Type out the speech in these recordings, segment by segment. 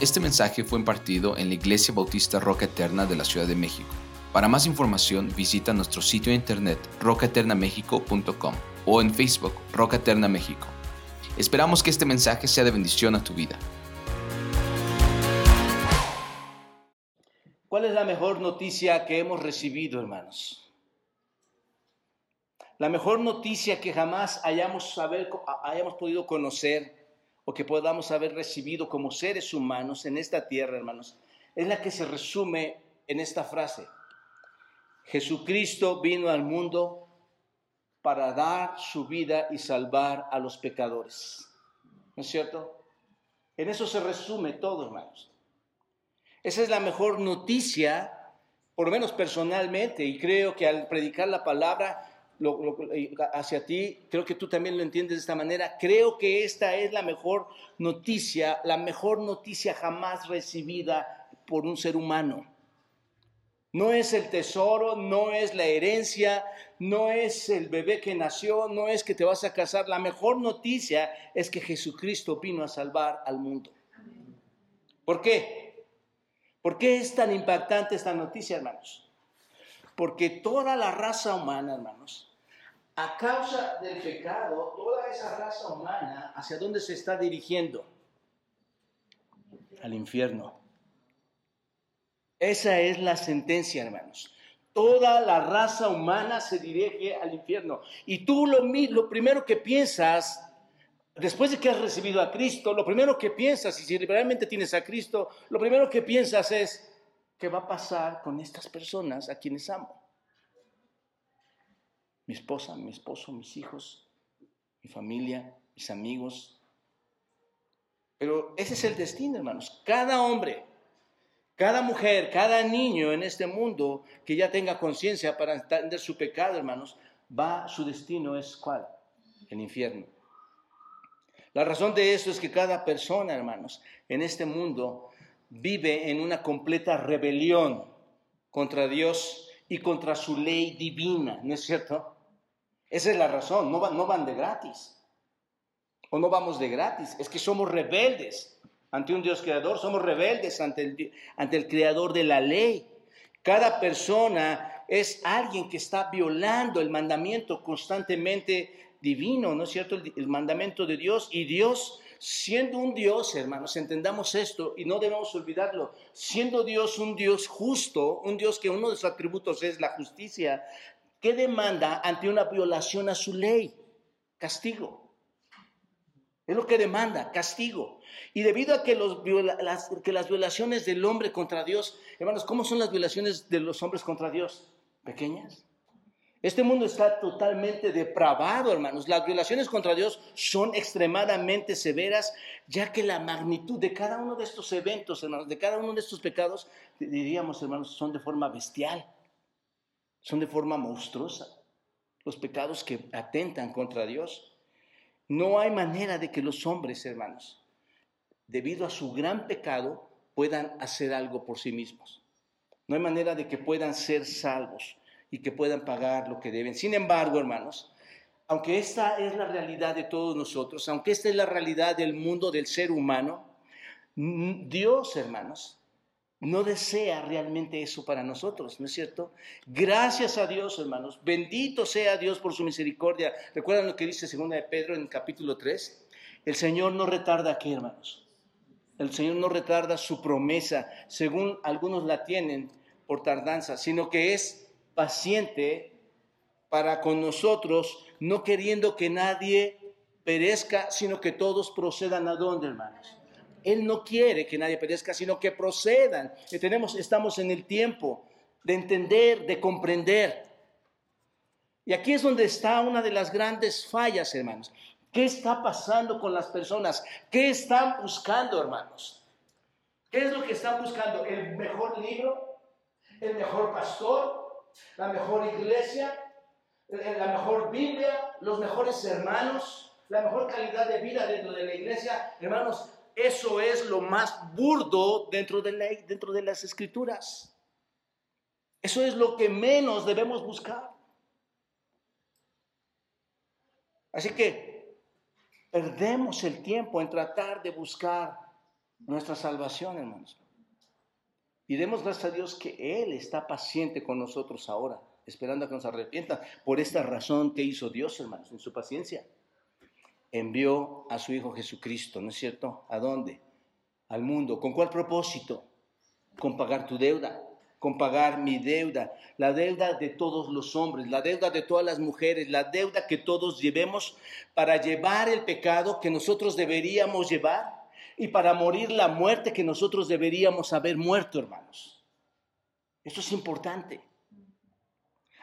Este mensaje fue impartido en la Iglesia Bautista Roca Eterna de la Ciudad de México. Para más información visita nuestro sitio de internet rocaeternamexico.com o en Facebook Roca Eterna México. Esperamos que este mensaje sea de bendición a tu vida. ¿Cuál es la mejor noticia que hemos recibido, hermanos? La mejor noticia que jamás hayamos, saber, hayamos podido conocer o que podamos haber recibido como seres humanos en esta tierra, hermanos, es la que se resume en esta frase. Jesucristo vino al mundo para dar su vida y salvar a los pecadores. ¿No es cierto? En eso se resume todo, hermanos. Esa es la mejor noticia, por lo menos personalmente, y creo que al predicar la palabra hacia ti, creo que tú también lo entiendes de esta manera. Creo que esta es la mejor noticia, la mejor noticia jamás recibida por un ser humano. No es el tesoro, no es la herencia, no es el bebé que nació, no es que te vas a casar. La mejor noticia es que Jesucristo vino a salvar al mundo. ¿Por qué? ¿Por qué es tan impactante esta noticia, hermanos? Porque toda la raza humana, hermanos, a causa del pecado, toda esa raza humana, ¿hacia dónde se está dirigiendo? Al infierno. Esa es la sentencia, hermanos. Toda la raza humana se dirige al infierno. Y tú lo, lo primero que piensas, después de que has recibido a Cristo, lo primero que piensas, y si realmente tienes a Cristo, lo primero que piensas es, ¿qué va a pasar con estas personas a quienes amo? Mi esposa, mi esposo, mis hijos, mi familia, mis amigos. Pero ese es el destino, hermanos. Cada hombre, cada mujer, cada niño en este mundo que ya tenga conciencia para entender su pecado, hermanos, va, su destino es cuál? El infierno. La razón de eso es que cada persona, hermanos, en este mundo vive en una completa rebelión contra Dios y contra su ley divina, ¿no es cierto? Esa es la razón, no, van de gratis. O no vamos de gratis, es que somos rebeldes ante un Dios creador, somos rebeldes ante el, ante el creador de la ley. Cada persona es alguien que está violando el mandamiento constantemente divino, ¿no es cierto? El, mandamiento de Dios. Y Dios, siendo un Dios, hermanos, entendamos esto y no debemos olvidarlo, siendo Dios un Dios justo, un Dios que uno de sus atributos es la justicia, ¿Qué demanda ante una violación a su ley? Castigo. Es lo que demanda, castigo. Y debido a que, las, violaciones del hombre contra Dios, hermanos, ¿cómo son las violaciones de los hombres contra Dios? Pequeñas. Este mundo está totalmente depravado, hermanos. Las violaciones contra Dios son extremadamente severas, ya que la magnitud de cada uno de estos eventos, hermanos, de cada uno de estos pecados, diríamos, hermanos, son de forma bestial son de forma monstruosa. Los pecados que atentan contra Dios. No hay manera de que los hombres, hermanos, debido a su gran pecado, puedan hacer algo por sí mismos. No hay manera de que puedan ser salvos y que puedan pagar lo que deben. Sin embargo, hermanos, aunque esta es la realidad de todos nosotros, aunque esta es la realidad del mundo del ser humano, Dios, hermanos, no desea realmente eso para nosotros, ¿no es cierto? Gracias a Dios, hermanos. Bendito sea Dios por su misericordia. ¿Recuerdan lo que dice segunda de Pedro en capítulo 3? El Señor no retarda aquí, hermanos. El Señor no retarda su promesa, según algunos la tienen por tardanza, sino que es paciente para con nosotros, no queriendo que nadie perezca, sino que todos procedan a dónde, hermanos él no quiere que nadie perezca, sino que procedan. Y tenemos, estamos en el tiempo de entender, de comprender. Y aquí es donde está una de las grandes fallas, hermanos. ¿Qué está pasando con las personas? ¿Qué están buscando, hermanos? ¿Qué es lo que están buscando? ¿El mejor libro? ¿El mejor pastor? ¿La mejor iglesia? ¿La mejor Biblia? ¿Los mejores hermanos? ¿La mejor calidad de vida dentro de la iglesia? Hermanos, eso es lo más burdo dentro de, la, las escrituras. Eso es lo que menos debemos buscar. Así que perdemos el tiempo en tratar de buscar nuestra salvación, hermanos. Y demos gracias a Dios que Él está paciente con nosotros ahora, esperando a que nos arrepientan. Por esta razón que hizo Dios, hermanos, en su paciencia. Envió a su Hijo Jesucristo, ¿no es cierto? ¿A dónde? Al mundo. ¿Con cuál propósito? Con pagar tu deuda con pagar mi deuda, la deuda de todos los hombres, la deuda de todas las mujeres, la deuda que todos llevemos para llevar el pecado que nosotros deberíamos llevar y para morir la muerte que nosotros deberíamos haber muerto, hermanos. Esto es importante.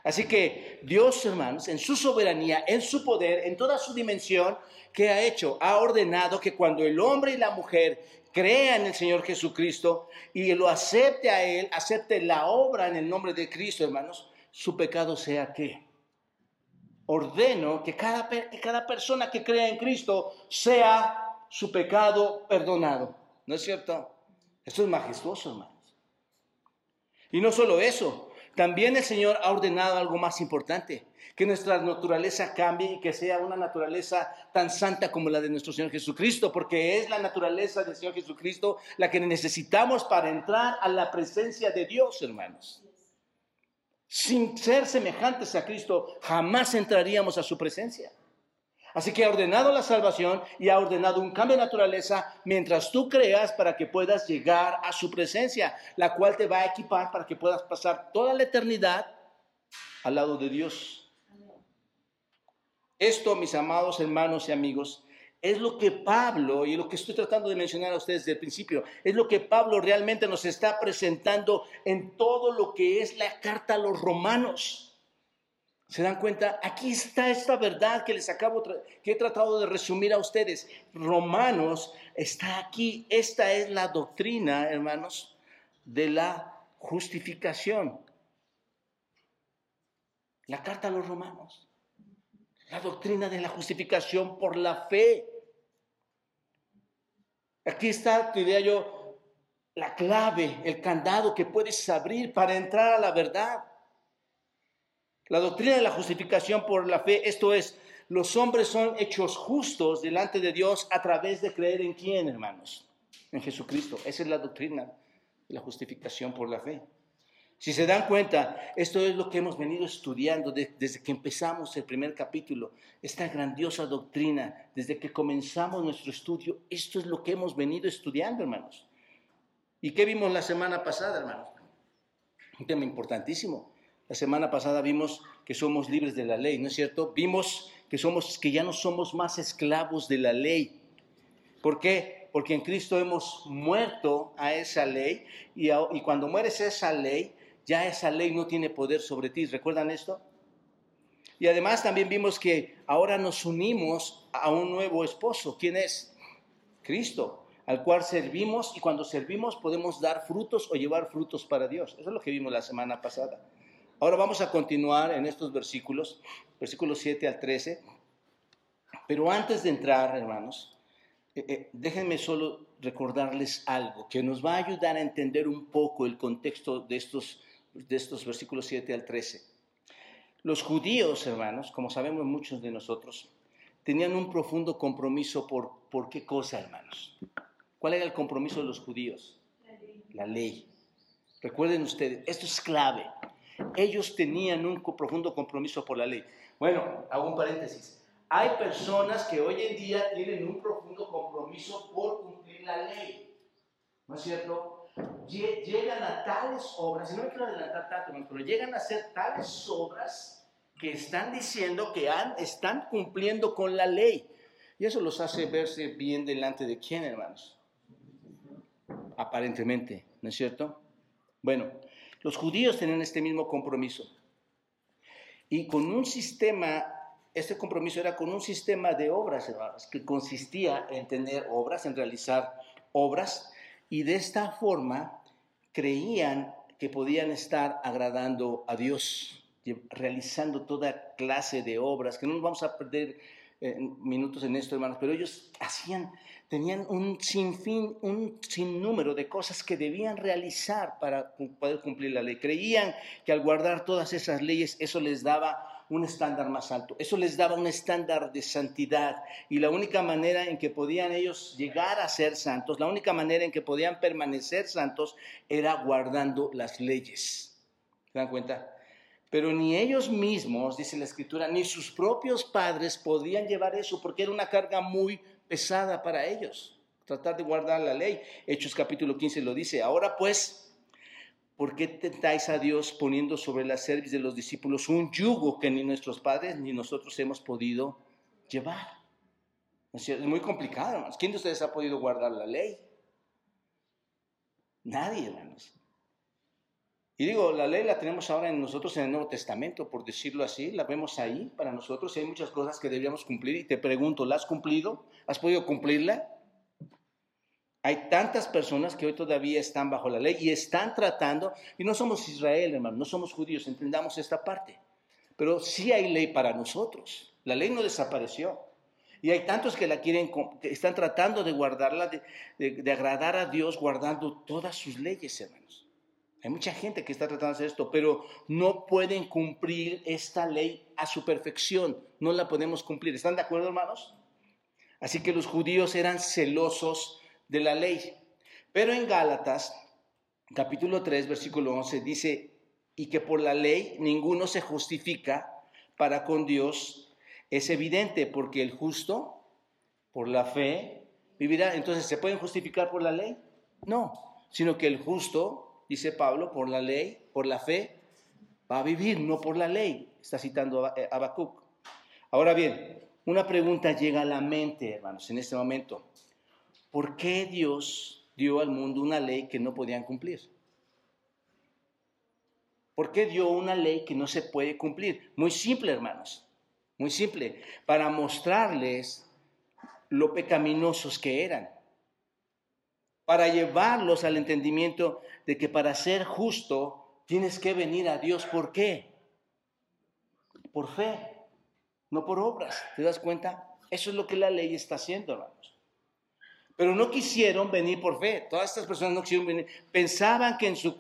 Así que Dios, hermanos, en su soberanía, en su poder, en toda su dimensión, ¿qué ha hecho? Ha ordenado que cuando el hombre y la mujer crea en el Señor Jesucristo y lo acepte a Él, acepte la obra en el nombre de Cristo, hermanos, su pecado sea qué? Ordeno que cada, que cada persona que crea en Cristo sea su pecado perdonado. ¿No es cierto? Esto es majestuoso, hermanos. Y no solo eso, también el Señor ha ordenado algo más importante que nuestra naturaleza cambie y que sea una naturaleza tan santa como la de nuestro Señor Jesucristo, porque es la naturaleza del Señor Jesucristo la que necesitamos para entrar a la presencia de Dios, hermanos. Sin ser semejantes a Cristo, jamás entraríamos a su presencia. Así que ha ordenado la salvación y ha ordenado un cambio de naturaleza mientras tú creas para que puedas llegar a su presencia, la cual te va a equipar para que puedas pasar toda la eternidad al lado de Dios. Esto, mis amados hermanos y amigos, es lo que Pablo, y lo que estoy tratando de mencionar a ustedes desde el principio, es lo que Pablo realmente nos está presentando en todo lo que es la carta a los romanos. ¿Se dan cuenta? Aquí está esta verdad que les acabo, que he tratado de resumir a ustedes. Romanos está aquí. Esta es la doctrina, hermanos, de la justificación. La carta a los romanos. La doctrina de la justificación por la fe. Aquí está, diría yo, la clave, el candado que puedes abrir para entrar a la verdad. La doctrina de la justificación por la fe, esto es, los hombres son hechos justos delante de Dios a través de creer en quién, hermanos? En Jesucristo. Esa es la doctrina de la justificación por la fe. Si se dan cuenta, esto es lo que hemos venido estudiando desde que empezamos el primer capítulo, esta grandiosa doctrina, desde que comenzamos nuestro estudio, esto es lo que hemos venido estudiando, hermanos. ¿Y qué vimos la semana pasada, hermanos? Un tema importantísimo. La semana pasada vimos que somos libres de la ley, ¿no es cierto? Vimos que somos que ya no somos más esclavos de la ley. ¿Por qué? Porque en Cristo hemos muerto a esa ley y, cuando mueres esa ley, ya esa ley no tiene poder sobre ti. ¿Recuerdan esto? Y además también vimos que ahora nos unimos a un nuevo esposo. ¿Quién es? Cristo, al cual servimos y cuando servimos podemos dar frutos o llevar frutos para Dios. Eso es lo que vimos la semana pasada. Ahora vamos a continuar en estos versículos, versículos 7 al 13. Pero antes de entrar, hermanos, eh, eh, déjenme solo recordarles algo que nos va a ayudar a entender un poco el contexto de estos de estos versículos 7 al 13. Los judíos, hermanos, como sabemos muchos de nosotros, tenían un profundo compromiso por, ¿por qué cosa, hermanos? ¿Cuál era el compromiso de los judíos? La ley. Recuerden ustedes, esto es clave. Ellos tenían un profundo compromiso por la ley. Bueno, hago un paréntesis. Hay personas que hoy en día tienen un profundo compromiso por cumplir la ley. ¿No es cierto? llegan a tales obras, y no me quiero adelantar tanto, pero llegan a ser tales obras que están diciendo que están cumpliendo con la ley. Y eso los hace verse bien delante de quién, hermanos. Aparentemente, ¿no es cierto? Bueno, los judíos tenían este mismo compromiso. Y con un sistema, este compromiso era con un sistema de obras, hermanos, que consistía en tener obras, en realizar obras y de esta forma creían que podían estar agradando a Dios, realizando toda clase de obras, que no nos vamos a perder eh, minutos en esto, hermanos, pero ellos hacían, tenían un sinfín, un sinnúmero de cosas que debían realizar para poder cumplir la ley. Creían que al guardar todas esas leyes, eso les daba un estándar más alto. Eso les daba un estándar de santidad. Y la única manera en que podían ellos llegar a ser santos, la única manera en que podían permanecer santos era guardando las leyes. ¿Se dan cuenta? Pero ni ellos mismos, dice la escritura, ni sus propios padres podían llevar eso porque era una carga muy pesada para ellos. Tratar de guardar la ley. Hechos capítulo 15 lo dice. Ahora pues, ¿por qué tentáis a Dios poniendo sobre la cerviz de los discípulos un yugo que ni nuestros padres ni nosotros hemos podido llevar? Es muy complicado, hermanos. ¿Quién de ustedes ha podido guardar la ley? Nadie, hermanos. Y digo, la ley la tenemos ahora en nosotros en el Nuevo Testamento, por decirlo así, la vemos ahí para nosotros y hay muchas cosas que deberíamos cumplir. Y te pregunto, ¿la has cumplido? ¿Has podido cumplirla? Hay tantas personas que hoy todavía están bajo la ley y están tratando, y no somos Israel, hermano, no somos judíos, entendamos esta parte, pero sí hay ley para nosotros. La ley no desapareció. Y hay tantos que la quieren, que están tratando de guardarla, de, de agradar a Dios guardando todas sus leyes, hermanos. Hay mucha gente que está tratando de hacer esto, pero no pueden cumplir esta ley a su perfección. No la podemos cumplir. ¿Están de acuerdo, hermanos? Así que los judíos eran celosos de la ley. Pero en Gálatas, capítulo 3, versículo 11, dice, y que por la ley ninguno se justifica para con Dios. Es evidente, porque el justo, por la fe, vivirá. Entonces, ¿se pueden justificar por la ley? No, sino que el justo dice Pablo, por la ley, por la fe, va a vivir, no por la ley. Está citando a Habacuc. Ahora bien, una pregunta llega a la mente, hermanos, en este momento. ¿Por qué Dios dio al mundo una ley que no podían cumplir? ¿Por qué dio una ley que no se puede cumplir? Muy simple, hermanos. Muy simple. Para mostrarles lo pecaminosos que eran para llevarlos al entendimiento de que para ser justo tienes que venir a Dios. ¿Por qué? Por fe, no por obras. ¿Te das cuenta? Eso es lo que la ley está haciendo, hermanos. Pero no quisieron venir por fe. Todas estas personas no quisieron venir. Pensaban que en su,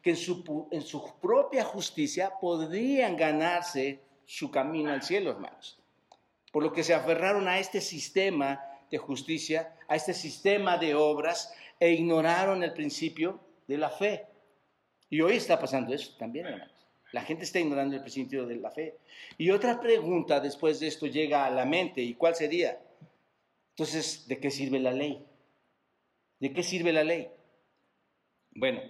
que en su, en su propia justicia podrían ganarse su camino al cielo, hermanos. Por lo que se aferraron a este sistema de justicia, a este sistema de obras, e ignoraron el principio de la fe. Y hoy está pasando eso también, hermanos. La gente está ignorando el principio de la fe. Y otra pregunta después de esto llega a la mente, ¿y cuál sería? Entonces, ¿de qué sirve la ley? ¿De qué sirve la ley? Bueno,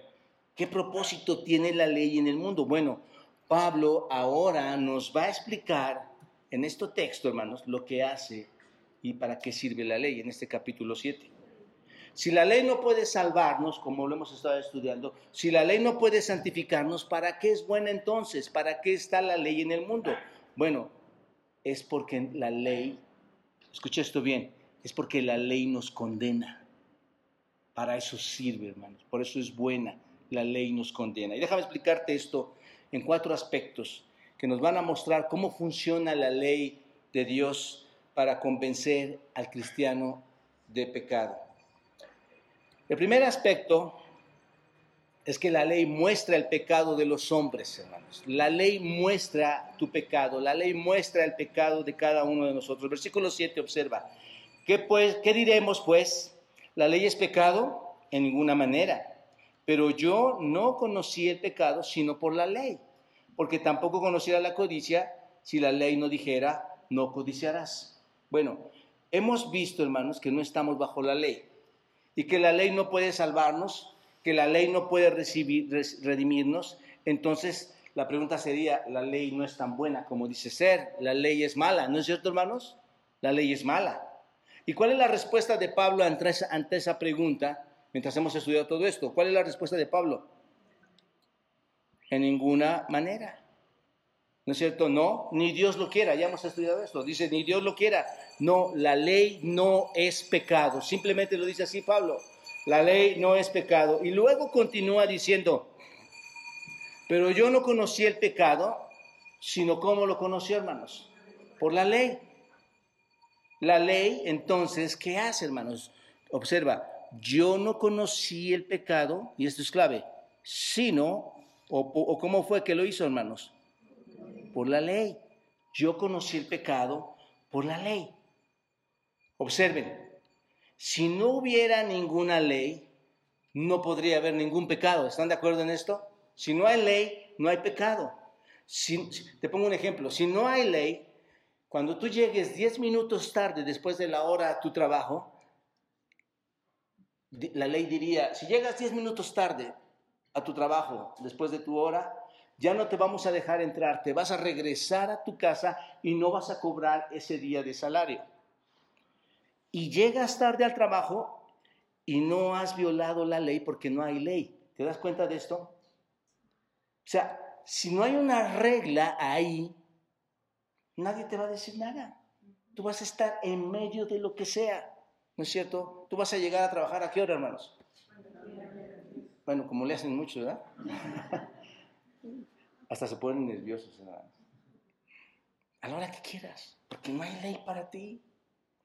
¿qué propósito tiene la ley en el mundo? Bueno, Pablo ahora nos va a explicar en este texto, hermanos, lo que hace y para qué sirve la ley en este capítulo 7. Si la ley no puede salvarnos, como lo hemos estado estudiando, si la ley no puede santificarnos, ¿para qué es buena entonces? ¿Para qué está la ley en el mundo? Bueno, es porque la ley, escucha esto bien, es porque la ley nos condena. Para eso sirve, hermanos. Por eso es buena. La ley nos condena. Y déjame explicarte esto en cuatro aspectos que nos van a mostrar cómo funciona la ley de Dios para convencer al cristiano de pecado. El primer aspecto es que la ley muestra el pecado de los hombres, hermanos. La ley muestra tu pecado, la ley muestra el pecado de cada uno de nosotros. Versículo 7 observa, ¿qué, pues, ¿qué diremos pues? ¿La ley es pecado? En ninguna manera. Pero yo no conocí el pecado sino por la ley, porque tampoco conociera la codicia si la ley no dijera, no codiciarás. Bueno, hemos visto, hermanos, que no estamos bajo la ley y que la ley no puede salvarnos, que la ley no puede recibir, redimirnos, entonces la pregunta sería, la ley no es tan buena como dice ser, la ley es mala, ¿no es cierto hermanos? La ley es mala. ¿Y cuál es la respuesta de Pablo ante esa, ante esa pregunta mientras hemos estudiado todo esto? ¿Cuál es la respuesta de Pablo? En ninguna manera. ¿No es cierto? No, ni Dios lo quiera, ya hemos estudiado esto. Dice, ni Dios lo quiera. No, la ley no es pecado. Simplemente lo dice así Pablo. La ley no es pecado. Y luego continúa diciendo, pero yo no conocí el pecado, sino cómo lo conocí, hermanos. Por la ley. La ley, entonces, ¿qué hace, hermanos? Observa, yo no conocí el pecado, y esto es clave, sino, o cómo fue que lo hizo, hermanos por la ley. yo conocí el pecado por la ley. Observen, si no hubiera ninguna ley, no podría haber ningún pecado. ¿Están de acuerdo en esto? Si no hay ley, no hay pecado. te pongo un ejemplo. Si no hay ley, cuando tú llegues 10 minutos tarde después de la hora a tu trabajo, la ley diría, si llegas 10 minutos tarde a tu trabajo después de tu hora, ya no te vamos a dejar entrar, te vas a regresar a tu casa y no vas a cobrar ese día de salario. Y llegas tarde al trabajo y no has violado la ley porque no hay ley. ¿Te das cuenta de esto? O sea, si no hay una regla ahí, nadie te va a decir nada. Tú vas a estar en medio de lo que sea, ¿no es cierto? Tú vas a llegar a trabajar a qué hora, hermanos? Bueno, como le hacen mucho, ¿verdad? Hasta se ponen nerviosos, hermanos. A la hora que quieras, porque no hay ley para ti,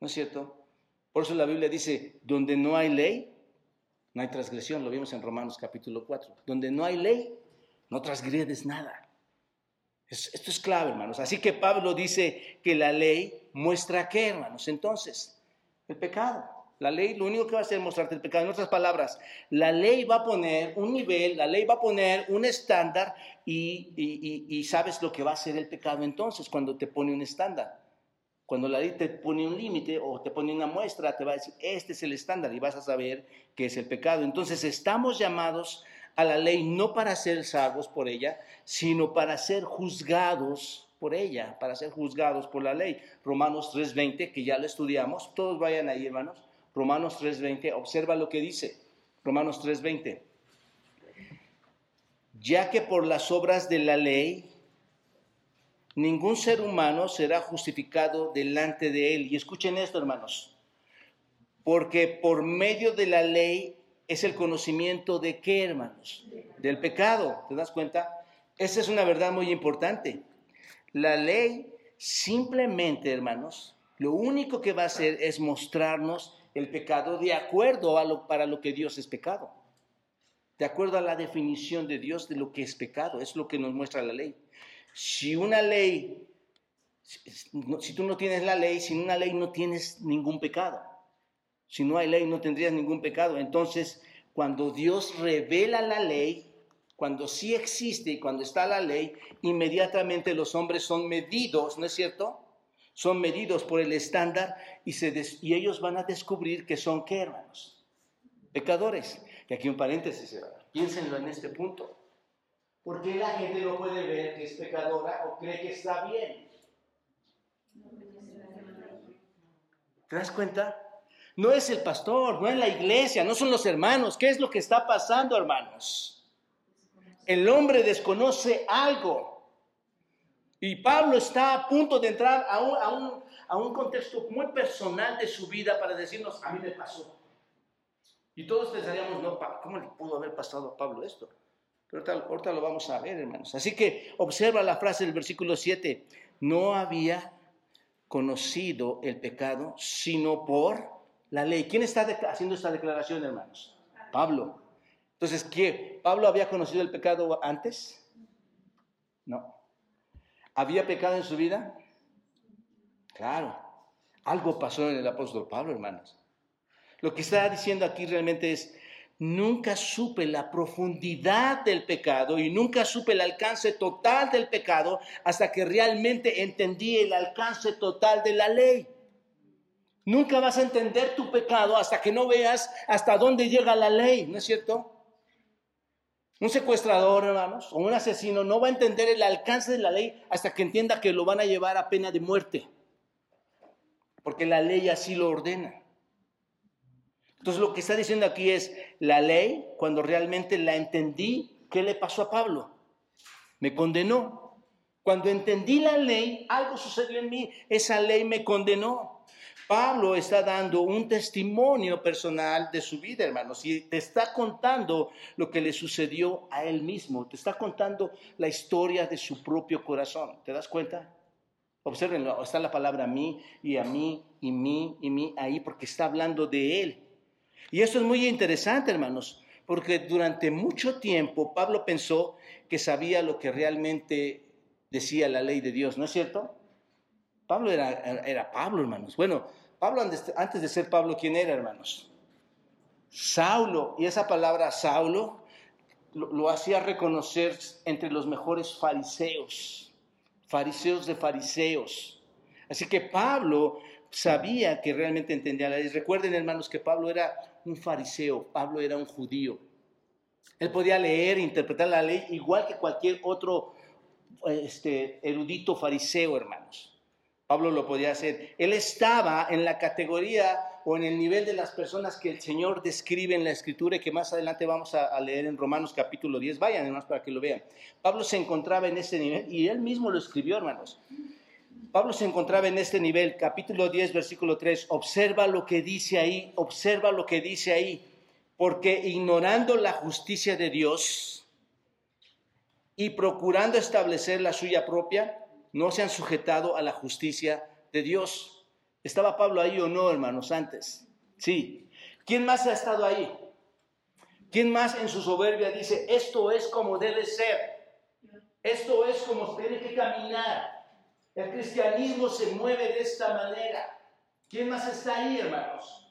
¿no es cierto? Por eso la Biblia dice, donde no hay ley, no hay transgresión, lo vimos en Romanos capítulo 4. Donde no hay ley, no transgredes nada. Esto es clave, hermanos. Así que Pablo dice que la ley muestra qué, hermanos. Entonces, el pecado. La ley lo único que va a hacer es mostrarte el pecado. En otras palabras, la ley va a poner un nivel, la ley va a poner un estándar y, y sabes lo que va a hacer el pecado entonces cuando te pone un estándar. Cuando la ley te pone un límite o te pone una muestra, te va a decir, este es el estándar y vas a saber qué es el pecado. Entonces estamos llamados a la ley no para ser salvos por ella, sino para ser juzgados por ella, para ser juzgados por la ley. Romanos 3.20, que ya lo estudiamos, todos vayan ahí hermanos. Romanos 3.20, observa lo que dice. Romanos 3.20. Ya que por las obras de la ley ningún ser humano será justificado delante de él. Y escuchen esto, hermanos, porque por medio de la ley es el conocimiento de qué, hermanos? Del pecado. ¿Te das cuenta? Esa es una verdad muy importante. La ley simplemente, hermanos, lo único que va a hacer es mostrarnos el pecado de acuerdo a lo, para lo que Dios es pecado. De acuerdo a la definición de Dios de lo que es pecado. Es lo que nos muestra la ley. Si una ley, si tú no tienes la ley, sin una ley no tienes ningún pecado. Si no hay ley, no tendrías ningún pecado. Entonces, cuando Dios revela la ley, cuando sí existe y cuando está la ley, inmediatamente los hombres son medidos, ¿no es cierto? Son medidos por el estándar y, ellos van a descubrir que son, ¿qué hermanos? Pecadores. Y aquí un paréntesis, piénsenlo en este punto. ¿Por qué la gente no puede ver que es pecadora o cree que está bien? ¿Te das cuenta? No es el pastor, no es la iglesia, no son los hermanos. ¿Qué es lo que está pasando, hermanos? El hombre desconoce algo. Y Pablo está a punto de entrar a un, a un, contexto muy personal de su vida para decirnos, a mí me pasó. Y todos pensaríamos, no, ¿cómo le pudo haber pasado a Pablo esto? Pero ahorita, lo vamos a ver, hermanos. Así que observa la frase del versículo 7. No había conocido el pecado sino por la ley. ¿Quién está haciendo esta declaración, hermanos? Pablo. Entonces, ¿qué? ¿Pablo había conocido el pecado antes? No. ¿Había pecado en su vida? Claro. Algo pasó en el apóstol Pablo, hermanos. Lo que está diciendo aquí realmente es, nunca supe la profundidad del pecado y nunca supe el alcance total del pecado hasta que realmente entendí el alcance total de la ley. Nunca vas a entender tu pecado hasta que no veas hasta dónde llega la ley, ¿no es cierto? Un secuestrador, hermanos, o un asesino no va a entender el alcance de la ley hasta que entienda que lo van a llevar a pena de muerte, porque la ley así lo ordena. Entonces lo que está diciendo aquí es, la ley, cuando realmente la entendí, ¿qué le pasó a Pablo? Me condenó. Cuando entendí la ley, algo sucedió en mí, esa ley me condenó. Pablo está dando un testimonio personal de su vida, hermanos, y te está contando lo que le sucedió a él mismo, te está contando la historia de su propio corazón. ¿Te das cuenta? Observenlo, está la palabra mí y a mí y mí y mí ahí porque está hablando de él. Y eso es muy interesante, hermanos, porque durante mucho tiempo Pablo pensó que sabía lo que realmente decía la ley de Dios, ¿no es cierto? Pablo era, era Pablo, hermanos. Bueno, Pablo antes de ser Pablo, ¿quién era, hermanos? Saulo. Y esa palabra Saulo lo, hacía reconocer entre los mejores fariseos, fariseos de fariseos. Así que Pablo sabía que realmente entendía la ley. Recuerden, hermanos, que Pablo era un fariseo, Pablo era un judío. Él podía leer e interpretar la ley igual que cualquier otro este, erudito fariseo, hermanos. Pablo lo podía hacer. Él estaba en la categoría o en el nivel de las personas que el Señor describe en la Escritura y que más adelante vamos a, leer en Romanos capítulo 10. Vayan, además, para que lo vean. Pablo se encontraba en ese nivel y él mismo lo escribió, hermanos. Pablo se encontraba en este nivel, capítulo 10, versículo 3. Observa lo que dice ahí, observa lo que dice ahí. Porque ignorando la justicia de Dios y procurando establecer la suya propia, no se han sujetado a la justicia de Dios. ¿Estaba Pablo ahí o no, hermanos, antes? Sí. ¿Quién más ha estado ahí? ¿Quién más en su soberbia dice, esto es como debe ser? Esto es como tiene que caminar. El cristianismo se mueve de esta manera. ¿Quién más está ahí, hermanos?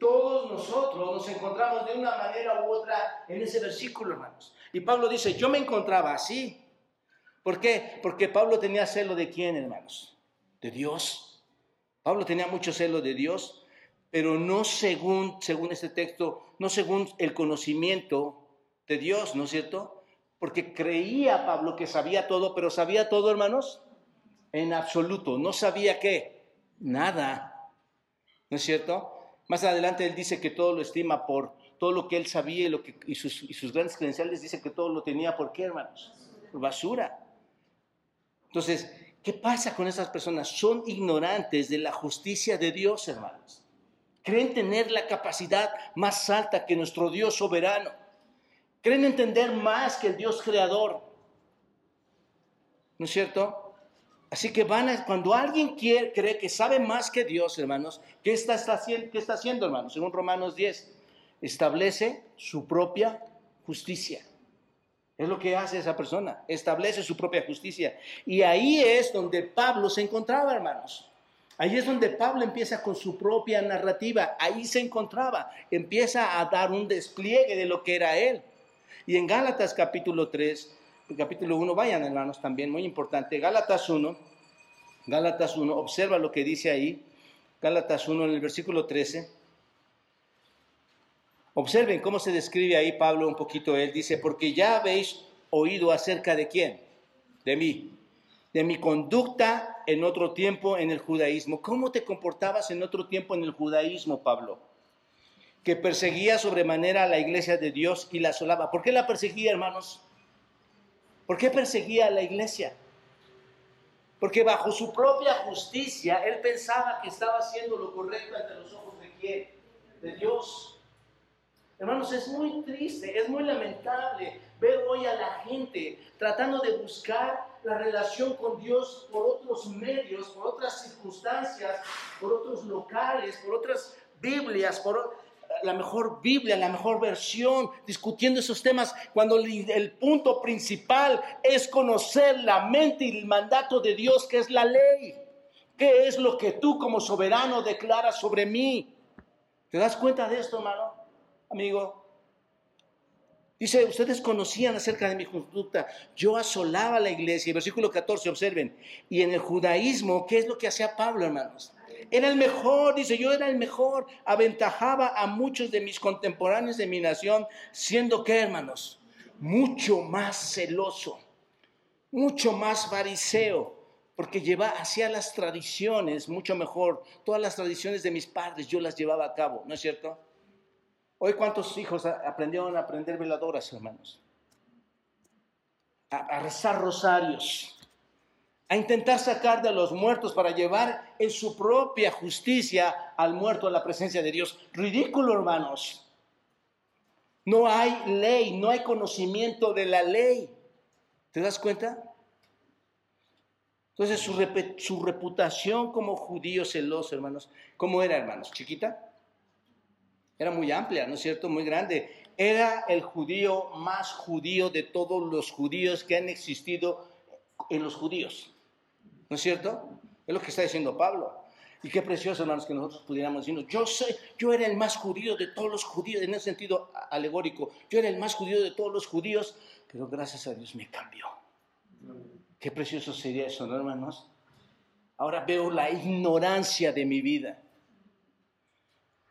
Todos nosotros nos encontramos de una manera u otra en ese versículo, hermanos. Y Pablo dice, yo me encontraba así. ¿Por qué? Porque Pablo tenía celo de quién, hermanos? De Dios. Pablo tenía mucho celo de Dios, pero no según, según este texto, no según el conocimiento de Dios, ¿no es cierto? Porque creía Pablo que sabía todo, pero sabía todo, hermanos, en absoluto. No sabía qué, nada. ¿No es cierto? Más adelante él dice que todo lo estima por todo lo que él sabía y, sus, y sus grandes credenciales dice que todo lo tenía por qué, hermanos? Por basura. Entonces, ¿qué pasa con esas personas? Son ignorantes de la justicia de Dios, hermanos. Creen tener la capacidad más alta que nuestro Dios soberano. Creen entender más que el Dios creador. ¿No es cierto? Así que van a, cuando alguien quiere, cree que sabe más que Dios, hermanos, ¿qué está, está, ¿qué está haciendo, hermanos? Según Romanos 10, establece su propia justicia. Es lo que hace esa persona, establece su propia justicia. Y ahí es donde Pablo se encontraba, hermanos. Ahí es donde Pablo empieza con su propia narrativa. Ahí se encontraba. Empieza a dar un despliegue de lo que era él. Y en Gálatas capítulo 3, capítulo 1, vayan hermanos también, muy importante. Gálatas 1, Gálatas 1, observa lo que dice ahí. Gálatas 1 en el versículo 13. Observen cómo se describe ahí Pablo un poquito. Él dice, porque ya habéis oído acerca de quién? De mí. De mi conducta en otro tiempo en el judaísmo. ¿Cómo te comportabas en otro tiempo en el judaísmo, Pablo? Que perseguía sobremanera a la iglesia de Dios y la asolaba. ¿Por qué la perseguía, hermanos? ¿Por qué perseguía a la iglesia? Porque bajo su propia justicia, él pensaba que estaba haciendo lo correcto ante los ojos de? De Dios. Hermanos, es muy triste, es muy lamentable ver hoy a la gente tratando de buscar la relación con Dios por otros medios, por otras circunstancias, por otros locales, por otras Biblias, por la mejor Biblia, la mejor versión, discutiendo esos temas, cuando el punto principal es conocer la mente y el mandato de Dios, que es la ley. ¿Qué es lo que tú como soberano declaras sobre mí? ¿Te das cuenta de esto, hermano? Amigo. Dice, ustedes conocían acerca de mi conducta. Yo asolaba la iglesia. Versículo 14, observen. Y en el judaísmo, ¿qué es lo que hacía Pablo, hermanos? Era el mejor, dice, yo era el mejor. Aventajaba a muchos de mis contemporáneos de mi nación, siendo que, hermanos, mucho más celoso, mucho más fariseo, porque lleva hacia las tradiciones mucho mejor. Todas las tradiciones de mis padres yo las llevaba a cabo, ¿no es cierto? Hoy cuántos hijos aprendieron a aprender veladoras, hermanos. A, rezar rosarios. A intentar sacar de los muertos para llevar en su propia justicia al muerto a la presencia de Dios. Ridículo, hermanos. No hay ley, no hay conocimiento de la ley. ¿Te das cuenta? Entonces su, su reputación como judío celoso, hermanos, ¿cómo era, hermanos? ¿Chiquita? Era muy amplia, ¿no es cierto? Muy grande. Era el judío más judío de todos los judíos que han existido en los judíos. ¿No es cierto? Es lo que está diciendo Pablo. Y qué precioso, hermanos, que nosotros pudiéramos decirnos, yo sé, yo era el más judío de todos los judíos, en ese sentido alegórico, yo era el más judío de todos los judíos, pero gracias a Dios me cambió. Qué precioso sería eso, ¿no, hermanos? Ahora veo la ignorancia de mi vida.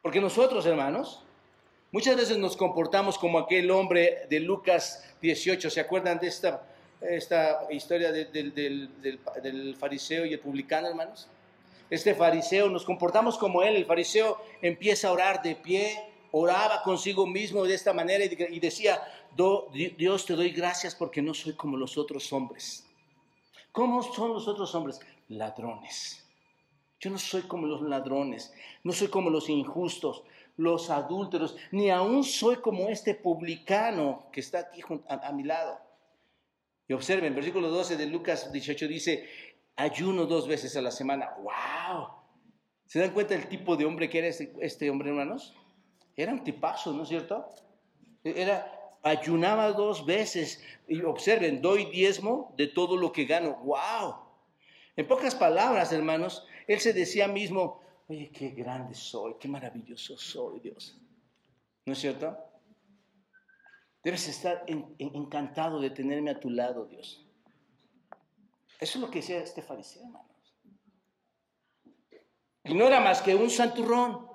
Porque nosotros, hermanos, muchas veces nos comportamos como aquel hombre de Lucas 18. ¿Se acuerdan de esta, esta historia del, del fariseo y el publicano, hermanos? Este fariseo, nos comportamos como él. El fariseo empieza a orar de pie, oraba consigo mismo de esta manera y decía, Dios te doy gracias porque no soy como los otros hombres. ¿Cómo son los otros hombres? Ladrones. Yo no soy como los ladrones, no soy como los injustos, los adúlteros, ni aún soy como este publicano que está aquí a, mi lado. Y observen, versículo 12 de Lucas 18 dice, ayuno dos veces a la semana. ¡Wow! ¿Se dan cuenta del tipo de hombre que era este, este, hombre, hermanos? Era un tipazo, ¿no es cierto? Era, ayunaba dos veces. Y observen, doy diezmo de todo lo que gano. ¡Wow! En pocas palabras, hermanos, él se decía mismo, oye, qué grande soy, qué maravilloso soy, Dios. ¿No es cierto? Debes estar encantado de tenerme a tu lado, Dios. Eso es lo que decía este fariseo, hermanos. Y no era más que un santurrón.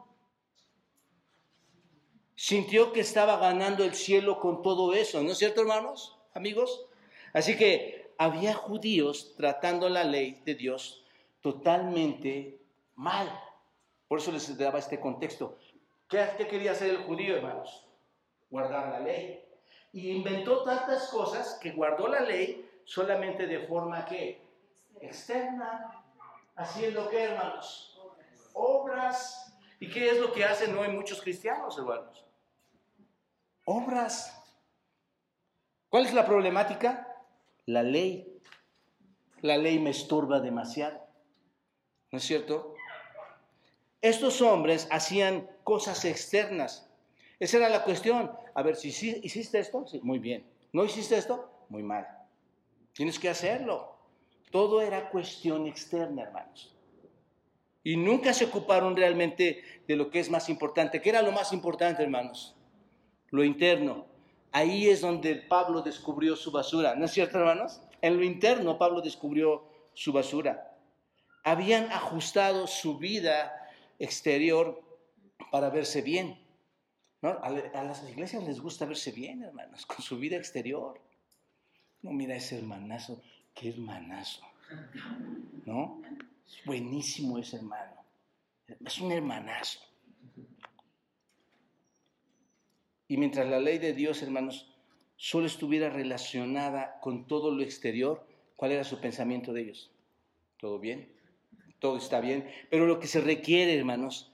Sintió que estaba ganando el cielo con todo eso, ¿no es cierto, hermanos? Amigos. Así que había judíos tratando la ley de Dios totalmente mal. Por eso les daba este contexto. ¿Qué, qué quería hacer el judío, hermanos? Guardar la ley. Y inventó tantas cosas que guardó la ley solamente de forma que externa, haciendo que, hermanos, obras. ¿Y qué es lo que hacen hoy muchos cristianos, hermanos? Obras. ¿Cuál es la problemática? La ley. La ley me estorba demasiado. ¿No es cierto? Estos hombres hacían cosas externas. Esa era la cuestión. A ver, si hiciste esto, sí, muy bien. ¿No hiciste esto? Muy mal. Tienes que hacerlo. Todo era cuestión externa, hermanos. Y nunca se ocuparon realmente de lo que es más importante. ¿Qué era lo más importante, hermanos? Lo interno. Ahí es donde Pablo descubrió su basura. ¿No es cierto, hermanos? En lo interno Pablo descubrió su basura. Habían ajustado su vida exterior para verse bien. A, las iglesias les gusta verse bien, hermanos, con su vida exterior. No, mira ese hermanazo, qué hermanazo. ¿No? Es buenísimo ese hermano. Es un hermanazo. Y mientras la ley de Dios, hermanos, solo estuviera relacionada con todo lo exterior, ¿cuál era su pensamiento de ellos? ¿Todo bien? Todo está bien. Pero lo que se requiere, hermanos,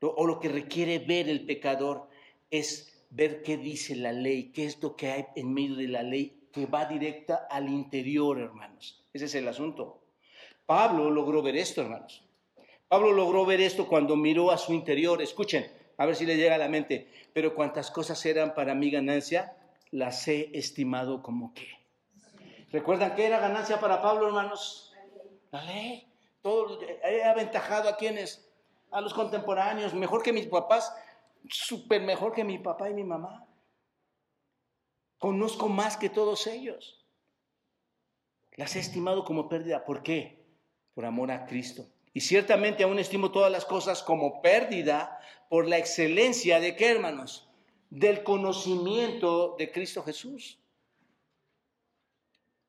o lo que requiere ver el pecador es ver qué dice la ley, qué es lo que hay en medio de la ley que va directa al interior, hermanos. Ese es el asunto. Pablo logró ver esto, hermanos. Pablo logró ver esto cuando miró a su interior. Escuchen, a ver si le llega a la mente. Pero cuantas cosas eran para mi ganancia, las he estimado como qué. ¿Recuerdan qué era ganancia para Pablo, hermanos? La ley. Todo, he aventajado a quienes, a los contemporáneos, mejor que mis papás, súper mejor que mi papá y mi mamá. Conozco más que todos ellos. Las he estimado como pérdida. ¿Por qué? Por amor a Cristo. Y ciertamente aún estimo todas las cosas como pérdida por la excelencia de qué, hermanos? Del conocimiento de Cristo Jesús.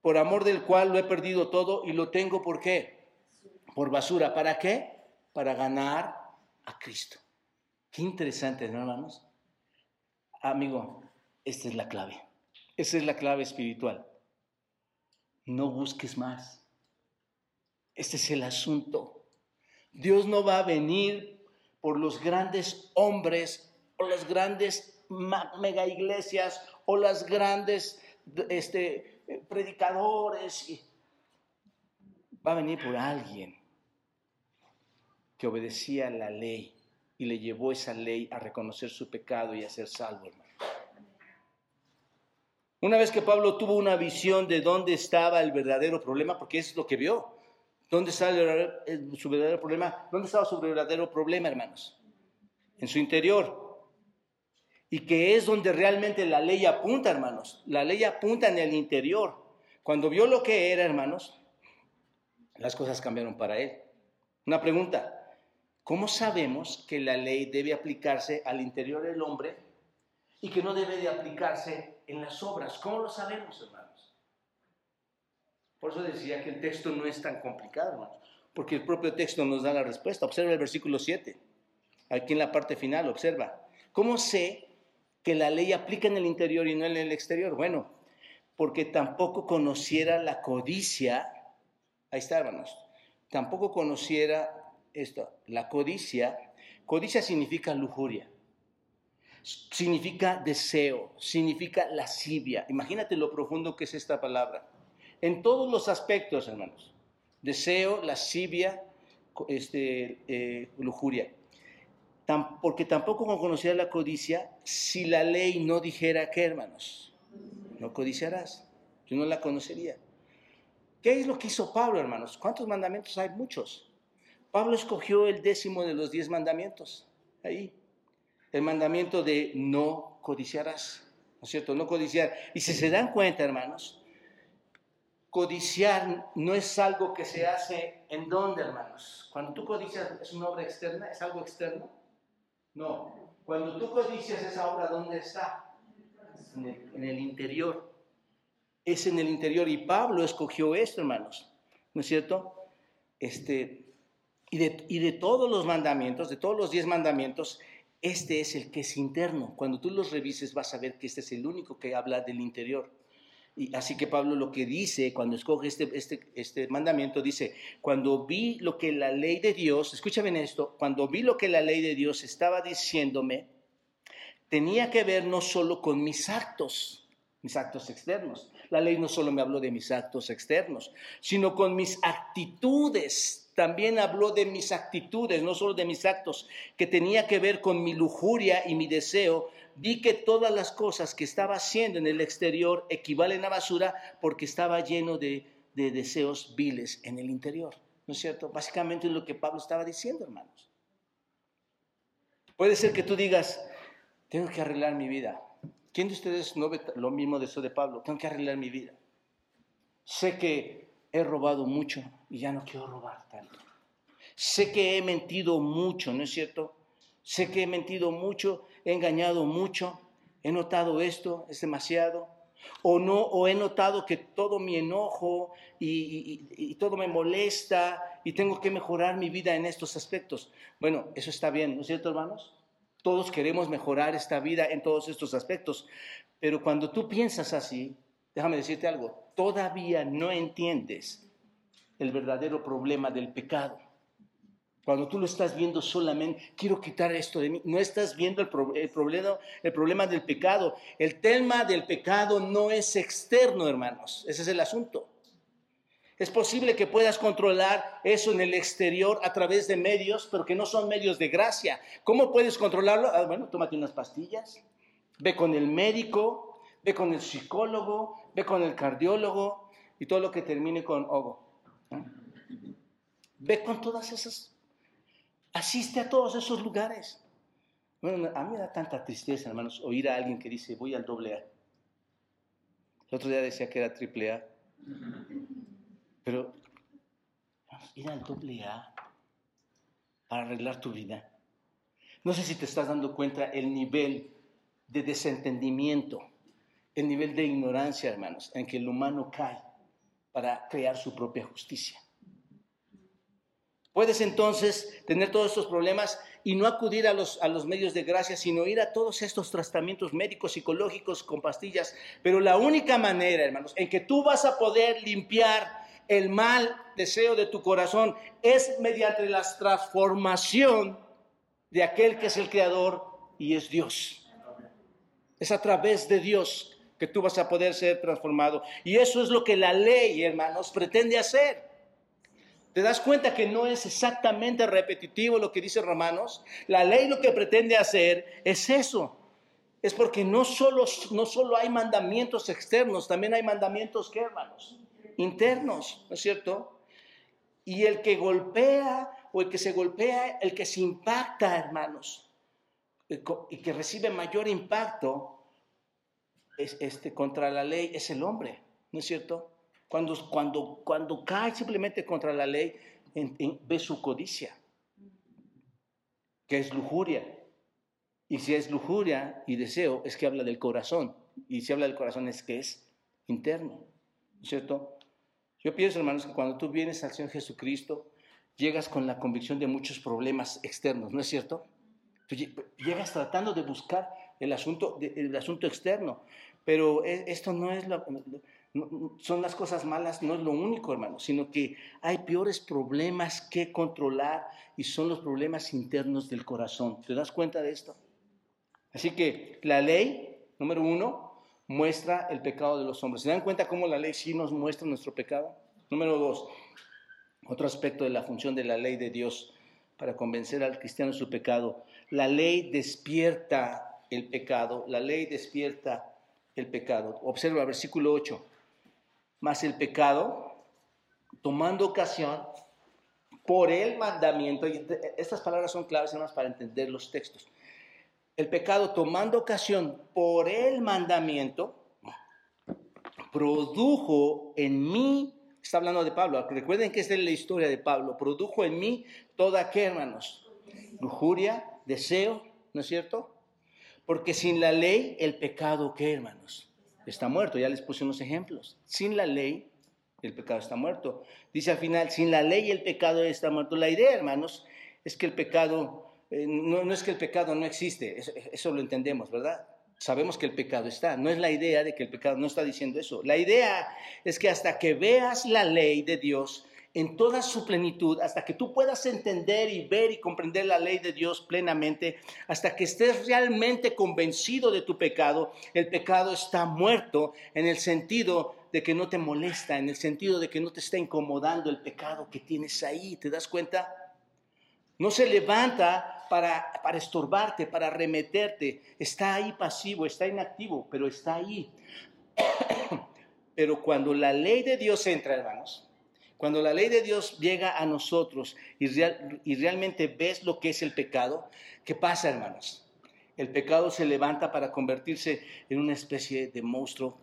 Por amor del cual lo he perdido todo y lo tengo por qué? Por basura. ¿Para qué? Para ganar a Cristo. Qué interesante, ¿no, hermanos? Amigo, esta es la clave. Esa es la clave espiritual. No busques más. Este es el asunto. Dios no va a venir por los grandes hombres o las grandes mega iglesias o las grandes este, predicadores. Va a venir por alguien que obedecía la ley y le llevó esa ley a reconocer su pecado y a ser salvo, hermano. Una vez que Pablo tuvo una visión de dónde estaba el verdadero problema, porque es lo que vio, ¿Dónde está su verdadero problema? ¿Dónde estaba su verdadero problema, hermanos? En su interior. Y que es donde realmente la ley apunta, hermanos. La ley apunta en el interior. Cuando vio lo que era, hermanos, las cosas cambiaron para él. Una pregunta. ¿Cómo sabemos que la ley debe aplicarse al interior del hombre y que no debe de aplicarse en las obras? ¿Cómo lo sabemos, hermanos? Por eso decía que el texto no es tan complicado, hermanos, porque el propio texto nos da la respuesta. Observa el versículo 7, aquí en la parte final, observa. ¿Cómo sé que la ley aplica en el interior y no en el exterior? Bueno, porque tampoco conociera la codicia, ahí está, hermanos, tampoco conociera esto, la codicia, codicia significa lujuria, significa deseo, significa lascivia. Imagínate lo profundo que es esta palabra en todos los aspectos, hermanos. Deseo, lascivia, este, eh, lujuria. porque tampoco conocía la codicia si la ley no dijera que, hermanos, no codiciarás. Yo no la conocería. ¿Qué es lo que hizo Pablo, hermanos? ¿Cuántos mandamientos hay? Muchos. Pablo escogió el décimo de los diez mandamientos. Ahí. El mandamiento de no codiciarás. ¿No es cierto? No codiciar. Y si se dan cuenta, hermanos, codiciar no es algo que se hace en dónde, hermanos. Cuando tú codicias es una obra externa, es algo externo. No. Cuando tú codicias esa obra, ¿dónde está? En el, interior. Es en el interior. Y Pablo escogió esto, hermanos. ¿No es cierto? Este, y de, todos los mandamientos, de todos los diez mandamientos, este es el que es interno. Cuando tú los revises vas a ver que este es el único que habla del interior. Y así que Pablo lo que dice cuando escoge este, este, este mandamiento, dice, cuando vi lo que la ley de Dios, escúchame esto, cuando vi lo que la ley de Dios estaba diciéndome, tenía que ver no solo con mis actos, mis actos externos. La ley no solo me habló de mis actos externos, sino con mis actitudes. También habló de mis actitudes, no solo de mis actos, que tenía que ver con mi lujuria y mi deseo vi que todas las cosas que estaba haciendo en el exterior equivalen a basura porque estaba lleno de, deseos viles en el interior. ¿No es cierto? Básicamente es lo que Pablo estaba diciendo, hermanos. Puede ser que tú digas, tengo que arreglar mi vida. ¿Quién de ustedes no ve lo mismo de eso de Pablo? Tengo que arreglar mi vida. Sé que he robado mucho y ya no quiero robar tanto. Sé que he mentido mucho, ¿no es cierto? Sé que he mentido mucho he engañado mucho, he notado esto, es demasiado, o no, o he notado que todo mi enojo y, todo me molesta y tengo que mejorar mi vida en estos aspectos. Bueno, eso está bien, ¿no es cierto, hermanos? Todos queremos mejorar esta vida en todos estos aspectos, pero cuando tú piensas así, déjame decirte algo, todavía no entiendes el verdadero problema del pecado. Cuando tú lo estás viendo solamente, quiero quitar esto de mí, no estás viendo el, problema, el problema del pecado. El tema del pecado no es externo, hermanos. Ese es el asunto. Es posible que puedas controlar eso en el exterior a través de medios, pero que no son medios de gracia. ¿Cómo puedes controlarlo? Ah, bueno, tómate unas pastillas, ve con el médico, ve con el psicólogo, ve con el cardiólogo y todo lo que termine con ogo. Ve con todas esas Asiste a todos esos lugares. Bueno, a mí me da tanta tristeza, hermanos, oír a alguien que dice, voy al doble A. El otro día decía que era triple A. Pero ir al doble A para arreglar tu vida. No sé si te estás dando cuenta el nivel de desentendimiento, el nivel de ignorancia, hermanos, en que el humano cae para crear su propia justicia. Puedes entonces tener todos estos problemas y no acudir a los, a los medios de gracia, sino ir a todos estos tratamientos médicos, psicológicos con pastillas. Pero la única manera, hermanos, en que tú vas a poder limpiar el mal deseo de tu corazón es mediante la transformación de aquel que es el creador y es Dios. Es a través de Dios que tú vas a poder ser transformado. Y eso es lo que la ley, hermanos, pretende hacer. ¿Te das cuenta que no es exactamente repetitivo lo que dice Romanos? La ley lo que pretende hacer es eso. Es porque no solo, no solo hay mandamientos externos, también hay mandamientos, ¿qué hermanos? Internos, ¿no es cierto? Y el que golpea o el que se golpea, el que se impacta, hermanos, y que recibe mayor impacto es este, contra la ley es el hombre, ¿no es cierto? Cuando, cuando, cuando cae simplemente contra la ley, ve su codicia, que es lujuria. Y si es lujuria y deseo, es que habla del corazón. Y si habla del corazón es que es interno, ¿cierto? Yo pienso, hermanos, que cuando tú vienes al Señor Jesucristo, llegas con la convicción de muchos problemas externos, ¿no es cierto? llegas tratando de buscar el asunto, el asunto externo, pero e, esto no es lo, son las cosas malas, no es lo único, hermano, sino que hay peores problemas que controlar y son los problemas internos del corazón. ¿Te das cuenta de esto? Así que la ley, número uno, muestra el pecado de los hombres. ¿Se dan cuenta cómo la ley sí nos muestra nuestro pecado? Número dos, otro aspecto de la función de la ley de Dios para convencer al cristiano de su pecado. La ley despierta el pecado, la ley despierta el pecado. Observa versículo 8 más el pecado, tomando ocasión por el mandamiento, y estas palabras son claves además para entender los textos. El pecado tomando ocasión por el mandamiento, produjo en mí, está hablando de Pablo, recuerden que esta es la historia de Pablo, produjo en mí toda qué, hermanos, lujuria, deseo, ¿no es cierto? Porque sin la ley, el pecado, ¿qué, hermanos? está muerto. Ya les puse unos ejemplos. Sin la ley, el pecado está muerto. Dice al final, sin la ley el pecado está muerto. La idea, hermanos, es que el pecado, eh, no, es que el pecado no existe, eso lo entendemos, ¿verdad? Sabemos que el pecado está. No es la idea de que el pecado no está diciendo eso. La idea es que hasta que veas la ley de Dios, en toda su plenitud, hasta que tú puedas entender y ver y comprender la ley de Dios plenamente, hasta que estés realmente convencido de tu pecado, el pecado está muerto en el sentido de que no te molesta, en el sentido de que no te está incomodando el pecado que tienes ahí, ¿te das cuenta? No se levanta para, para estorbarte, para remeterte, está ahí pasivo, está inactivo, pero está ahí. pero cuando la ley de Dios entra, hermanos, cuando la ley de Dios llega a nosotros y, y realmente ves lo que es el pecado, ¿qué pasa, hermanos? El pecado se levanta para convertirse en una especie de monstruo,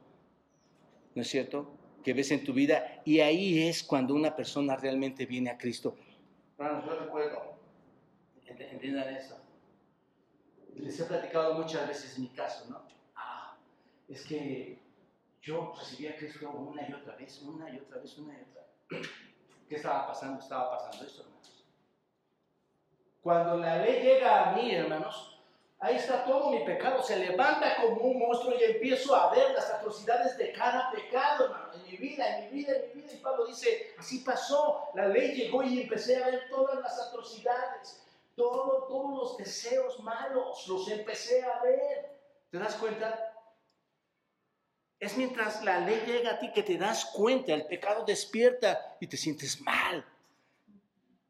¿no es cierto? Que ves en tu vida y ahí es cuando una persona realmente viene a Cristo. Hermanos, yo recuerdo, entiendan esto. Les he platicado muchas veces mi caso, ¿no? Ah, es que yo recibí a Cristo una y otra vez, una y otra vez, una y otra vez. ¿Qué estaba pasando? Estaba pasando esto, hermanos. Cuando la ley llega a mí, hermanos, ahí está todo mi pecado. Se levanta como un monstruo y empiezo a ver las atrocidades de cada pecado, hermano, en mi vida, en mi vida, en mi vida. Y Pablo dice, así pasó. La ley llegó y empecé a ver todas las atrocidades, todo, todos los deseos malos, los empecé a ver. ¿Te das cuenta? Es mientras la ley llega a ti que te das cuenta, el pecado despierta y te sientes mal.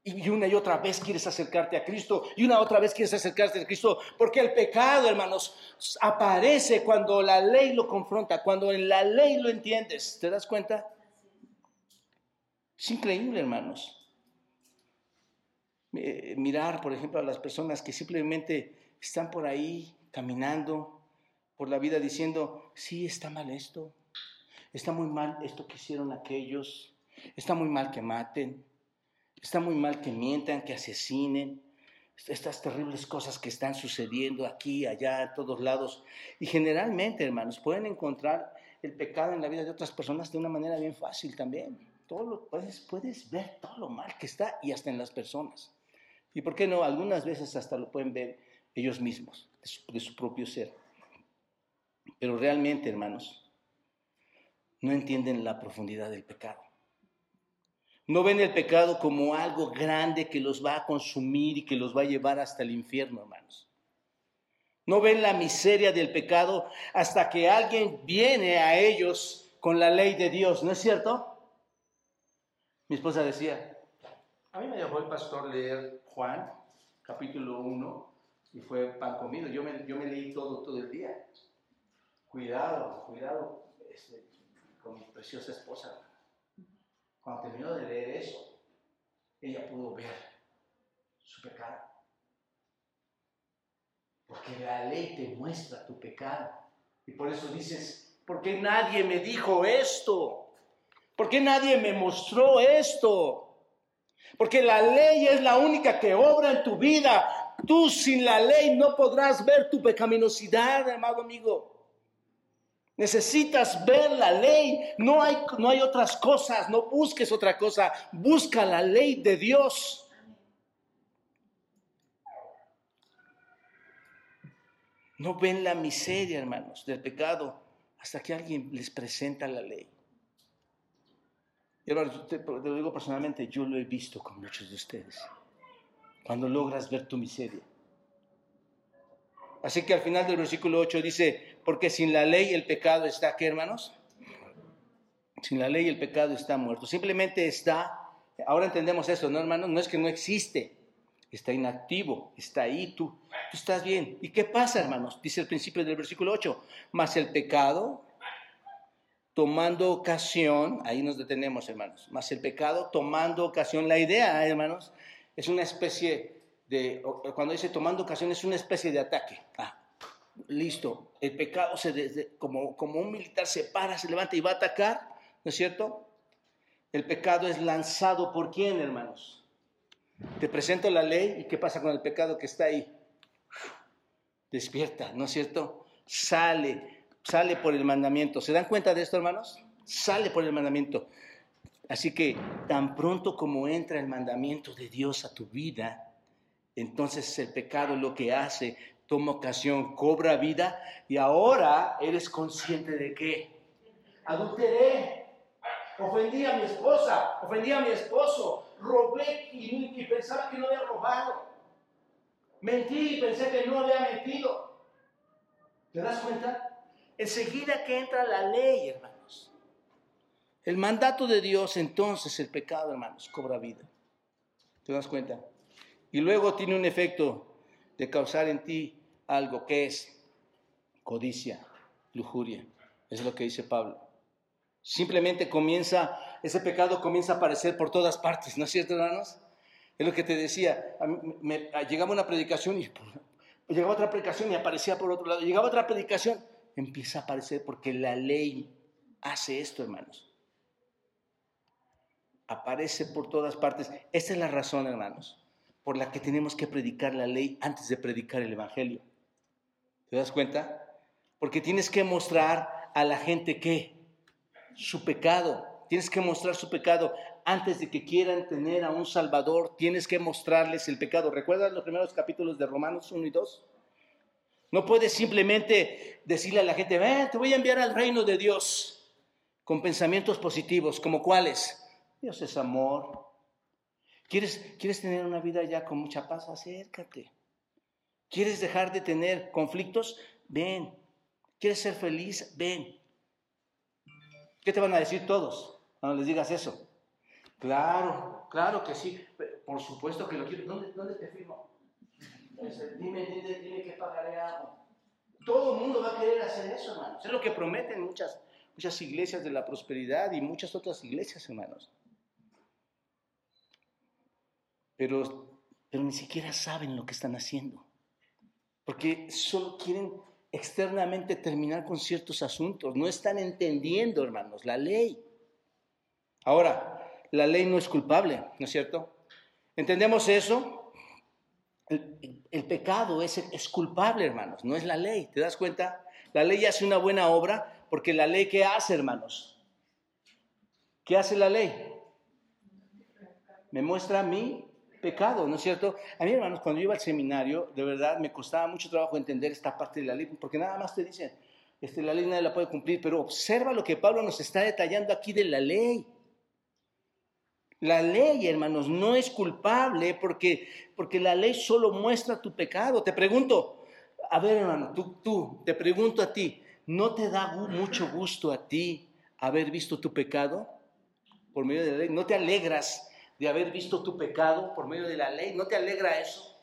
Y una y otra vez quieres acercarte a Cristo y una otra vez quieres acercarte a Cristo, porque el pecado, hermanos, aparece cuando la ley lo confronta, cuando en la ley lo entiendes. ¿Te das cuenta? Es increíble, hermanos. Mirar, por ejemplo, a las personas que simplemente están por ahí caminando, por la vida diciendo, sí, está mal esto, está muy mal esto que hicieron aquellos, está muy mal que maten, está muy mal que mientan, que asesinen, estas terribles cosas que están sucediendo aquí, allá, a todos lados. Y generalmente, hermanos, pueden encontrar el pecado en la vida de otras personas de una manera bien fácil también. Todo lo, puedes, puedes ver todo lo mal que está y hasta en las personas. Y por qué no, algunas veces hasta lo pueden ver ellos mismos, de su propio ser. Pero realmente, hermanos, no entienden la profundidad del pecado. No ven el pecado como algo grande que los va a consumir y que los va a llevar hasta el infierno, hermanos. No ven la miseria del pecado hasta que alguien viene a ellos con la ley de Dios, ¿no es cierto? Mi esposa decía, a mí me dejó el pastor leer Juan, capítulo 1, y fue pan comido. Yo me, yo me leí todo, todo el día. Cuidado, cuidado este, con mi preciosa esposa. Cuando terminó de leer eso, ella pudo ver su pecado. Porque la ley te muestra tu pecado. Y por eso dices, ¿por qué nadie me dijo esto? ¿Por qué nadie me mostró esto? Porque la ley es la única que obra en tu vida. Tú sin la ley no podrás ver tu pecaminosidad, amado amigo. Necesitas ver la ley. No hay, no hay otras cosas. No busques otra cosa. Busca la ley de Dios. No ven la miseria, hermanos, del pecado hasta que alguien les presenta la ley. Y hermanos, te, te lo digo personalmente, yo lo he visto con muchos de ustedes. Cuando logras ver tu miseria. Así que al final del versículo 8 dice, porque sin la ley el pecado está, ¿qué hermanos? Sin la ley el pecado está muerto. Simplemente está, ahora entendemos eso, ¿no hermanos? No es que no existe, está inactivo, está ahí, tú, tú estás bien. ¿Y qué pasa, hermanos? Dice el principio del versículo 8, más el pecado, tomando ocasión, ahí nos detenemos, hermanos, más el pecado, tomando ocasión, la idea, hermanos, es una especie de, cuando dice tomando ocasión, es una especie de ataque. Ah, listo, el pecado se, como, como un militar se para, se levanta y va a atacar, ¿no es cierto? El pecado es lanzado por quién, hermanos? Te presento la ley y ¿qué pasa con el pecado que está ahí? Despierta, ¿no es cierto? Sale, sale por el mandamiento. ¿Se dan cuenta de esto, hermanos? Sale por el mandamiento. Así que tan pronto como entra el mandamiento de Dios a tu vida, entonces el pecado lo que hace, toma ocasión, cobra vida y ahora eres consciente de qué? Adulteré, ofendí a mi esposa, ofendí a mi esposo, robé y, pensaba que no había robado. Mentí y pensé que no había mentido. ¿Te das cuenta? Enseguida que entra la ley, hermanos. El mandato de Dios, entonces el pecado, hermanos, cobra vida. ¿Te das cuenta? Y luego tiene un efecto de causar en ti algo que es codicia, lujuria. Es lo que dice Pablo. Simplemente comienza, ese pecado comienza a aparecer por todas partes, ¿no es cierto, hermanos? Es lo que te decía, llegaba una predicación y llegaba otra predicación y aparecía por otro lado, llegaba otra predicación, empieza a aparecer porque la ley hace esto, hermanos. Aparece por todas partes. Esta es la razón, hermanos, por la que tenemos que predicar la ley antes de predicar el Evangelio. ¿Te das cuenta? Porque tienes que mostrar a la gente que su pecado. Tienes que mostrar su pecado. Antes de que quieran tener a un Salvador, tienes que mostrarles el pecado. ¿Recuerdas los primeros capítulos de Romanos 1 y 2? No puedes simplemente decirle a la gente, ven, te voy a enviar al reino de Dios con pensamientos positivos, como cuáles. Dios es amor. ¿Quieres, ¿Quieres tener una vida ya con mucha paz? Acércate. ¿Quieres dejar de tener conflictos? Ven. ¿Quieres ser feliz? Ven. ¿Qué te van a decir todos cuando les digas eso? Claro, claro que sí. Por supuesto que lo quiero. ¿Dónde, te firmo? Dime, dime, dime qué pagaré algo. Todo el mundo va a querer hacer eso, hermanos. Es lo que prometen muchas, muchas iglesias de la prosperidad y muchas otras iglesias, hermanos. Pero, pero ni siquiera saben lo que están haciendo. Porque solo quieren externamente terminar con ciertos asuntos. No están entendiendo, hermanos, la ley. Ahora, la ley no es culpable, ¿no es cierto? ¿Entendemos eso? El, pecado es, es culpable, hermanos, no es la ley. ¿Te das cuenta? La ley hace una buena obra porque la ley, ¿qué hace, hermanos? ¿Qué hace la ley? Me muestra a mí pecado, ¿no es cierto? A mí, hermanos, cuando yo iba al seminario, de verdad me costaba mucho trabajo entender esta parte de la ley, porque nada más te dicen, este, la ley nadie la puede cumplir, pero observa lo que Pablo nos está detallando aquí de la ley. La ley, hermanos, no es culpable porque, porque la ley solo muestra tu pecado. Te pregunto, a ver, hermano, tú, tú, te pregunto a ti, ¿no te da mucho gusto a ti haber visto tu pecado por medio de la ley? ¿No te alegras de haber visto tu pecado por medio de la ley. ¿No te alegra eso?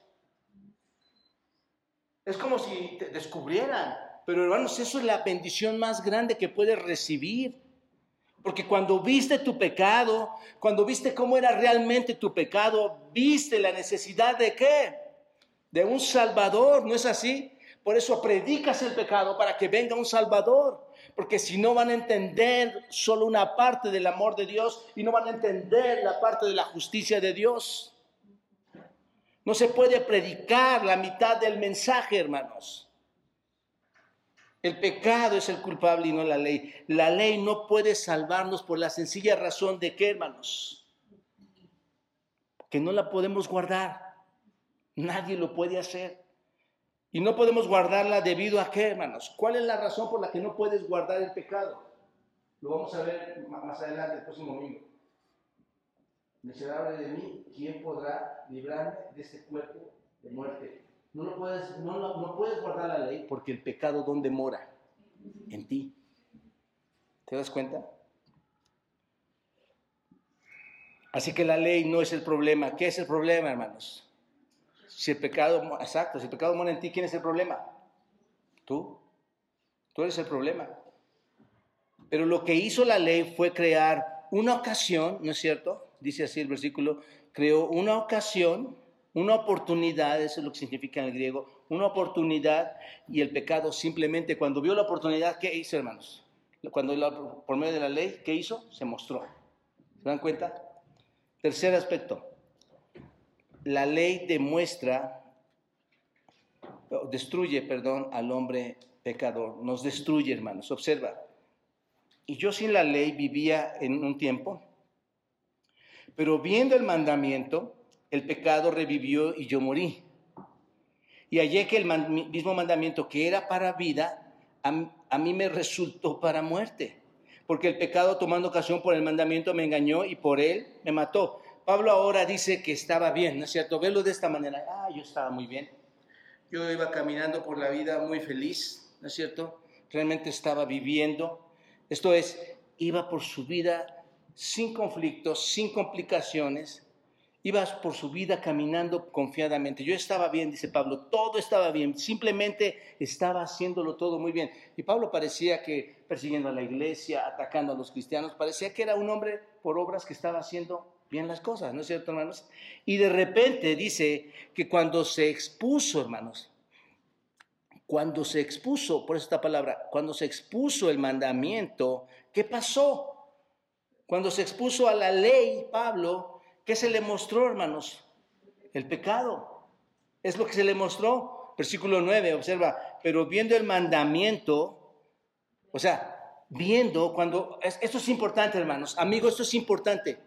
Es como si te descubrieran. Pero hermanos, eso es la bendición más grande que puedes recibir. Porque cuando viste tu pecado, cuando viste cómo era realmente tu pecado, viste la necesidad de qué? De un Salvador, ¿no es así? Por eso predicas el pecado para que venga un Salvador. Porque si no van a entender solo una parte del amor de Dios y no van a entender la parte de la justicia de Dios. No se puede predicar la mitad del mensaje, hermanos. El pecado es el culpable y no la ley. La ley no puede salvarnos por la sencilla razón de que, hermanos, que no la podemos guardar. Nadie lo puede hacer. Y no podemos guardarla debido a qué, hermanos. ¿Cuál es la razón por la que no puedes guardar el pecado? Lo vamos a ver más adelante, el próximo domingo. Miserable de mí, ¿quién podrá librarme de este cuerpo de muerte? No, lo puedes, no, no puedes guardar la ley porque el pecado, ¿dónde mora? En ti. ¿Te das cuenta? Así que la ley no es el problema. ¿Qué es el problema, hermanos? Si el pecado, exacto, si el pecado mora en ti, ¿quién es el problema? Tú. Tú eres el problema. Pero lo que hizo la ley fue crear una ocasión, ¿no es cierto? Dice así el versículo, creó una ocasión una oportunidad, eso es lo que significa en el griego, una oportunidad y el pecado simplemente cuando vio la oportunidad, ¿qué hizo, hermanos? Cuando por medio de la ley, ¿qué hizo? Se mostró. ¿Se dan cuenta? Tercer aspecto. La ley demuestra, destruye, perdón, al hombre pecador. Nos destruye, hermanos. Observa. Y yo sin la ley vivía en un tiempo, pero viendo el mandamiento, el pecado revivió y yo morí. Y hallé que el mismo mandamiento que era para vida, a, mí me resultó para muerte. Porque el pecado tomando ocasión por el mandamiento me engañó y por él me mató. Pablo ahora dice que estaba bien, ¿no es cierto? Verlo de esta manera. Ah, yo estaba muy bien. Yo iba caminando por la vida muy feliz, ¿no es cierto? Realmente estaba viviendo. Esto es, iba por su vida sin conflictos, sin complicaciones ibas por su vida caminando confiadamente. Yo estaba bien, dice Pablo, todo estaba bien, simplemente estaba haciéndolo todo muy bien. Y Pablo parecía que persiguiendo a la iglesia, atacando a los cristianos, parecía que era un hombre por obras que estaba haciendo bien las cosas, ¿no es cierto, hermanos? Y de repente dice que cuando se expuso, hermanos, cuando se expuso, por esta palabra, cuando se expuso el mandamiento, ¿qué pasó? Cuando se expuso a la ley, Pablo, ¿Qué se le mostró, hermanos? El pecado. Es lo que se le mostró. Versículo 9, observa, pero viendo el mandamiento, o sea, viendo cuando, esto es importante, hermanos, amigos, esto es importante.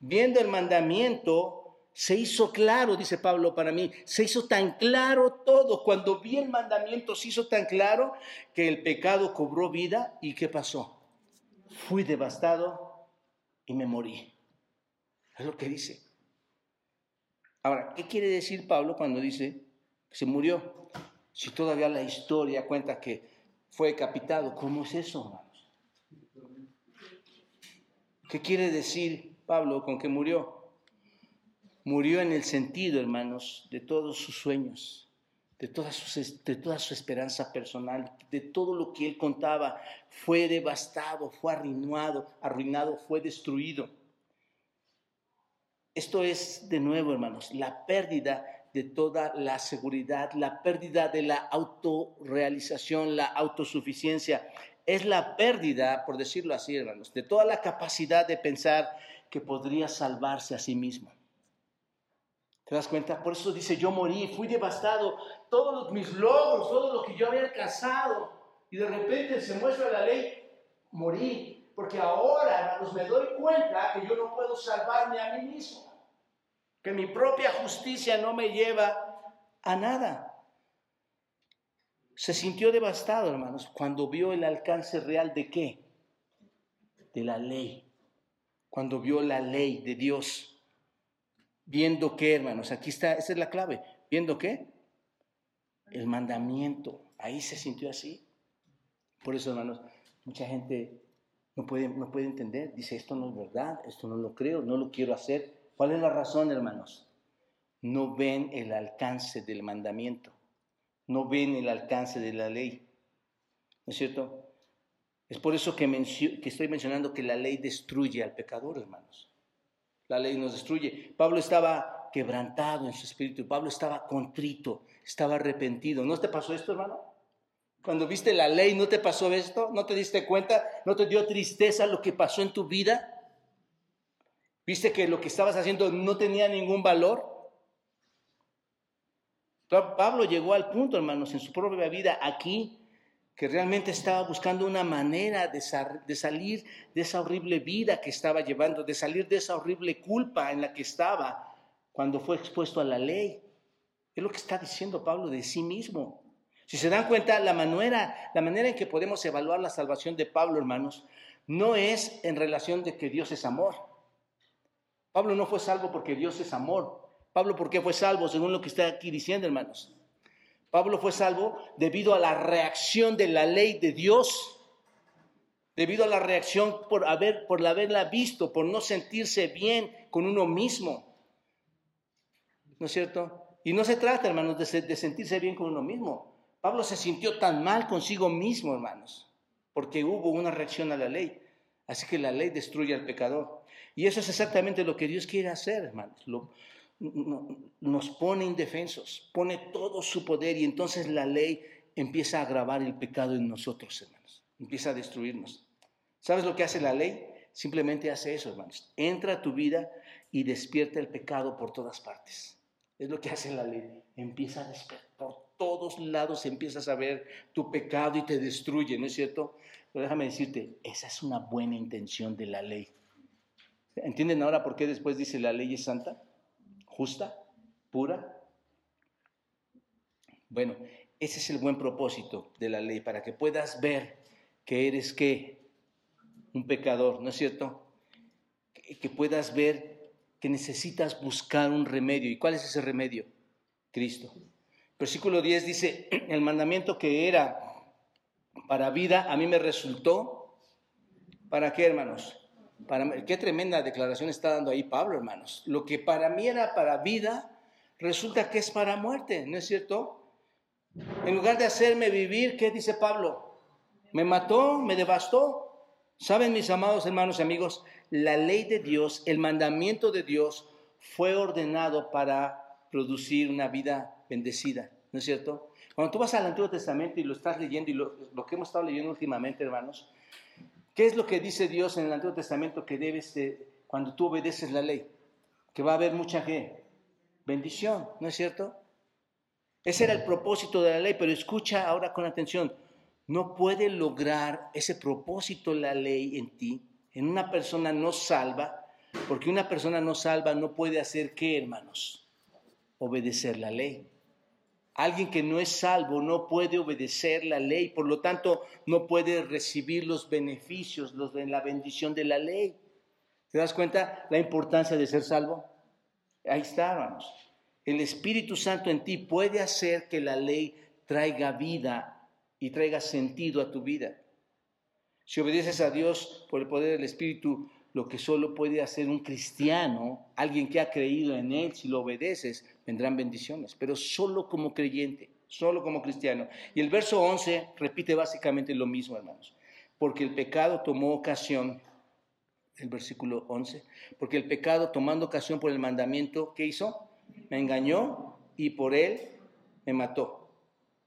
Viendo el mandamiento, se hizo claro, dice Pablo para mí, se hizo tan claro todo. Cuando vi el mandamiento, se hizo tan claro que el pecado cobró vida y ¿qué pasó? Fui devastado y me morí. Es lo que dice. Ahora, ¿qué quiere decir Pablo cuando dice que se murió? Si todavía la historia cuenta que fue decapitado, ¿cómo es eso, hermanos? ¿Qué quiere decir Pablo con que murió? Murió en el sentido, hermanos, de todos sus sueños, de toda su, esperanza personal, de todo lo que él contaba. Fue devastado, fue arruinado, arruinado, fue destruido. Esto es, de nuevo, hermanos, la pérdida de toda la seguridad, la pérdida de la autorrealización, la autosuficiencia. Es la pérdida, por decirlo así, hermanos, de toda la capacidad de pensar que podría salvarse a sí mismo. ¿Te das cuenta? Por eso dice, yo morí, fui devastado, todos mis logros, todo lo que yo había alcanzado, y de repente se muestra la ley, morí, porque ahora, hermanos, me doy cuenta que yo no puedo salvarme a mí mismo que mi propia justicia no me lleva a nada. Se sintió devastado, hermanos, cuando vio el alcance real de qué? De la ley. Cuando vio la ley de Dios. Viendo qué, hermanos, aquí está, esa es la clave. Viendo qué? El mandamiento. Ahí se sintió así. Por eso, hermanos, mucha gente no puede, no puede entender. Dice, esto no es verdad, esto no lo creo, no lo quiero hacer. ¿Cuál es la razón, hermanos? No ven el alcance del mandamiento, no ven el alcance de la ley. ¿No es cierto? Es por eso que, que estoy mencionando que la ley destruye al pecador, hermanos. La ley nos destruye. Pablo estaba quebrantado en su espíritu, Pablo estaba contrito, estaba arrepentido. ¿No te pasó esto, hermano? Cuando viste la ley, ¿no te pasó esto? ¿No te diste cuenta? ¿No te dio tristeza lo que pasó en tu vida? ¿Viste que lo que estabas haciendo no tenía ningún valor? Pablo llegó al punto, hermanos, en su propia vida aquí, que realmente estaba buscando una manera de, salir de esa horrible vida que estaba llevando, de salir de esa horrible culpa en la que estaba cuando fue expuesto a la ley. Es lo que está diciendo Pablo de sí mismo. Si se dan cuenta, la manera, la manera en que podemos evaluar la salvación de Pablo, hermanos, no es en relación de que Dios es amor. Pablo no fue salvo porque Dios es amor. Pablo, ¿por qué fue salvo? Según lo que está aquí diciendo, hermanos. Pablo fue salvo debido a la reacción de la ley de Dios, debido a la reacción por, haber, por haberla visto, por no sentirse bien con uno mismo. ¿No es cierto? Y no se trata, hermanos, de, de sentirse bien con uno mismo. Pablo se sintió tan mal consigo mismo, hermanos, porque hubo una reacción a la ley. Así que la ley destruye al pecador. Y eso es exactamente lo que Dios quiere hacer, hermanos. Lo, nos pone indefensos, pone todo su poder y entonces la ley empieza a agravar el pecado en nosotros, hermanos. Empieza a destruirnos. ¿Sabes lo que hace la ley? Simplemente hace eso, hermanos. Entra a tu vida y despierta el pecado por todas partes. Es lo que hace la ley. Empieza a despertar. Por todos lados empiezas a ver tu pecado y te destruye, ¿no es cierto? Pero déjame decirte, esa es una buena intención de la ley. ¿Entienden ahora por qué después dice la ley es santa? Justa, pura. Bueno, ese es el buen propósito de la ley, para que puedas ver que eres qué, un pecador, ¿no es cierto? Que, puedas ver que necesitas buscar un remedio. ¿Y cuál es ese remedio? Cristo. Versículo 10 dice, el mandamiento que era para vida, a mí me resultó, ¿para qué, hermanos? Qué tremenda declaración está dando ahí Pablo, hermanos. Lo que para mí era para vida, resulta que es para muerte, ¿no es cierto? En lugar de hacerme vivir, ¿qué dice Pablo? Me mató, me devastó. Saben, mis amados hermanos y amigos, la ley de Dios, el mandamiento de Dios fue ordenado para producir una vida bendecida, ¿no es cierto? Cuando tú vas al Antiguo Testamento y lo estás leyendo y lo, que hemos estado leyendo últimamente, hermanos, ¿Qué es lo que dice Dios en el Antiguo Testamento que debes de, cuando tú obedeces la ley? Que va a haber mucha bendición, ¿no es cierto? Ese era el propósito de la ley, pero escucha ahora con atención. No puede lograr ese propósito la ley en ti, en una persona no salva, porque una persona no salva no puede hacer qué, hermanos? Obedecer la ley. Alguien que no es salvo no puede obedecer la ley, por lo tanto no puede recibir los beneficios, los de la bendición de la ley. ¿Te das cuenta la importancia de ser salvo? Ahí está, hermanos. El Espíritu Santo en ti puede hacer que la ley traiga vida y traiga sentido a tu vida. Si obedeces a Dios por el poder del Espíritu, lo que solo puede hacer un cristiano, alguien que ha creído en Él, si lo obedeces, vendrán bendiciones, pero solo como creyente, solo como cristiano. Y el verso 11 repite básicamente lo mismo, hermanos, porque el pecado tomó ocasión, el versículo 11, porque el pecado tomando ocasión por el mandamiento, ¿qué hizo? Me engañó y por él me mató.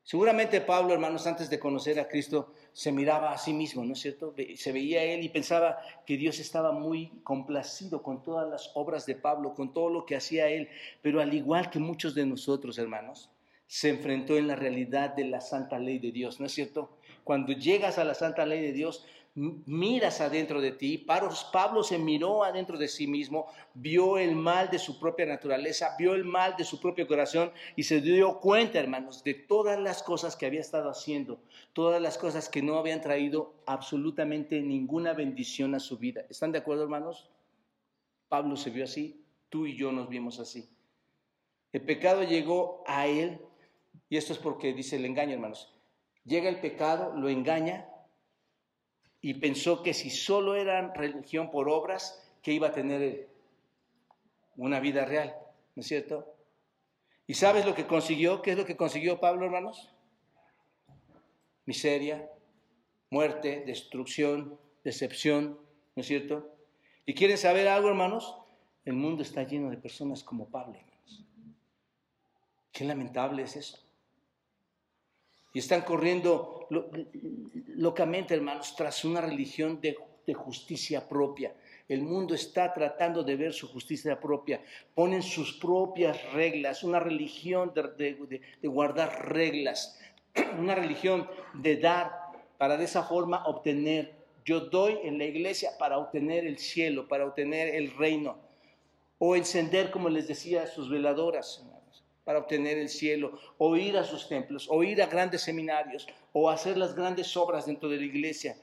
Seguramente Pablo, hermanos, antes de conocer a Cristo, se miraba a sí mismo, ¿no es cierto? Se veía él y pensaba que Dios estaba muy complacido con todas las obras de Pablo, con todo lo que hacía él, pero al igual que muchos de nosotros, hermanos, se enfrentó en la realidad de la santa ley de Dios, ¿no es cierto? Cuando llegas a la santa ley de Dios, miras adentro de ti. Pablo se miró adentro de sí mismo, vio el mal de su propia naturaleza, vio el mal de su propio corazón y se dio cuenta, hermanos, de todas las cosas que había estado haciendo, todas las cosas que no habían traído absolutamente ninguna bendición a su vida. ¿Están de acuerdo, hermanos? Pablo se vio así, tú y yo nos vimos así. El pecado llegó a él, y esto es porque dice el engaño, hermanos. Llega el pecado, lo engaña, y pensó que si solo era religión por obras, que iba a tener una vida real, ¿no es cierto? ¿Y sabes lo que consiguió? ¿Qué es lo que consiguió Pablo, hermanos? Miseria, muerte, destrucción, decepción, ¿no es cierto? ¿Y quieren saber algo, hermanos? El mundo está lleno de personas como Pablo, hermanos. Qué lamentable es eso. Y están corriendo locamente, hermanos, tras una religión de, justicia propia. El mundo está tratando de ver su justicia propia. Ponen sus propias reglas, una religión de, de guardar reglas, una religión de dar para de esa forma obtener. Yo doy en la iglesia para obtener el cielo, para obtener el reino. O encender, como les decía, sus veladoras para obtener el cielo, o ir a sus templos, o ir a grandes seminarios, o hacer las grandes obras dentro de la iglesia.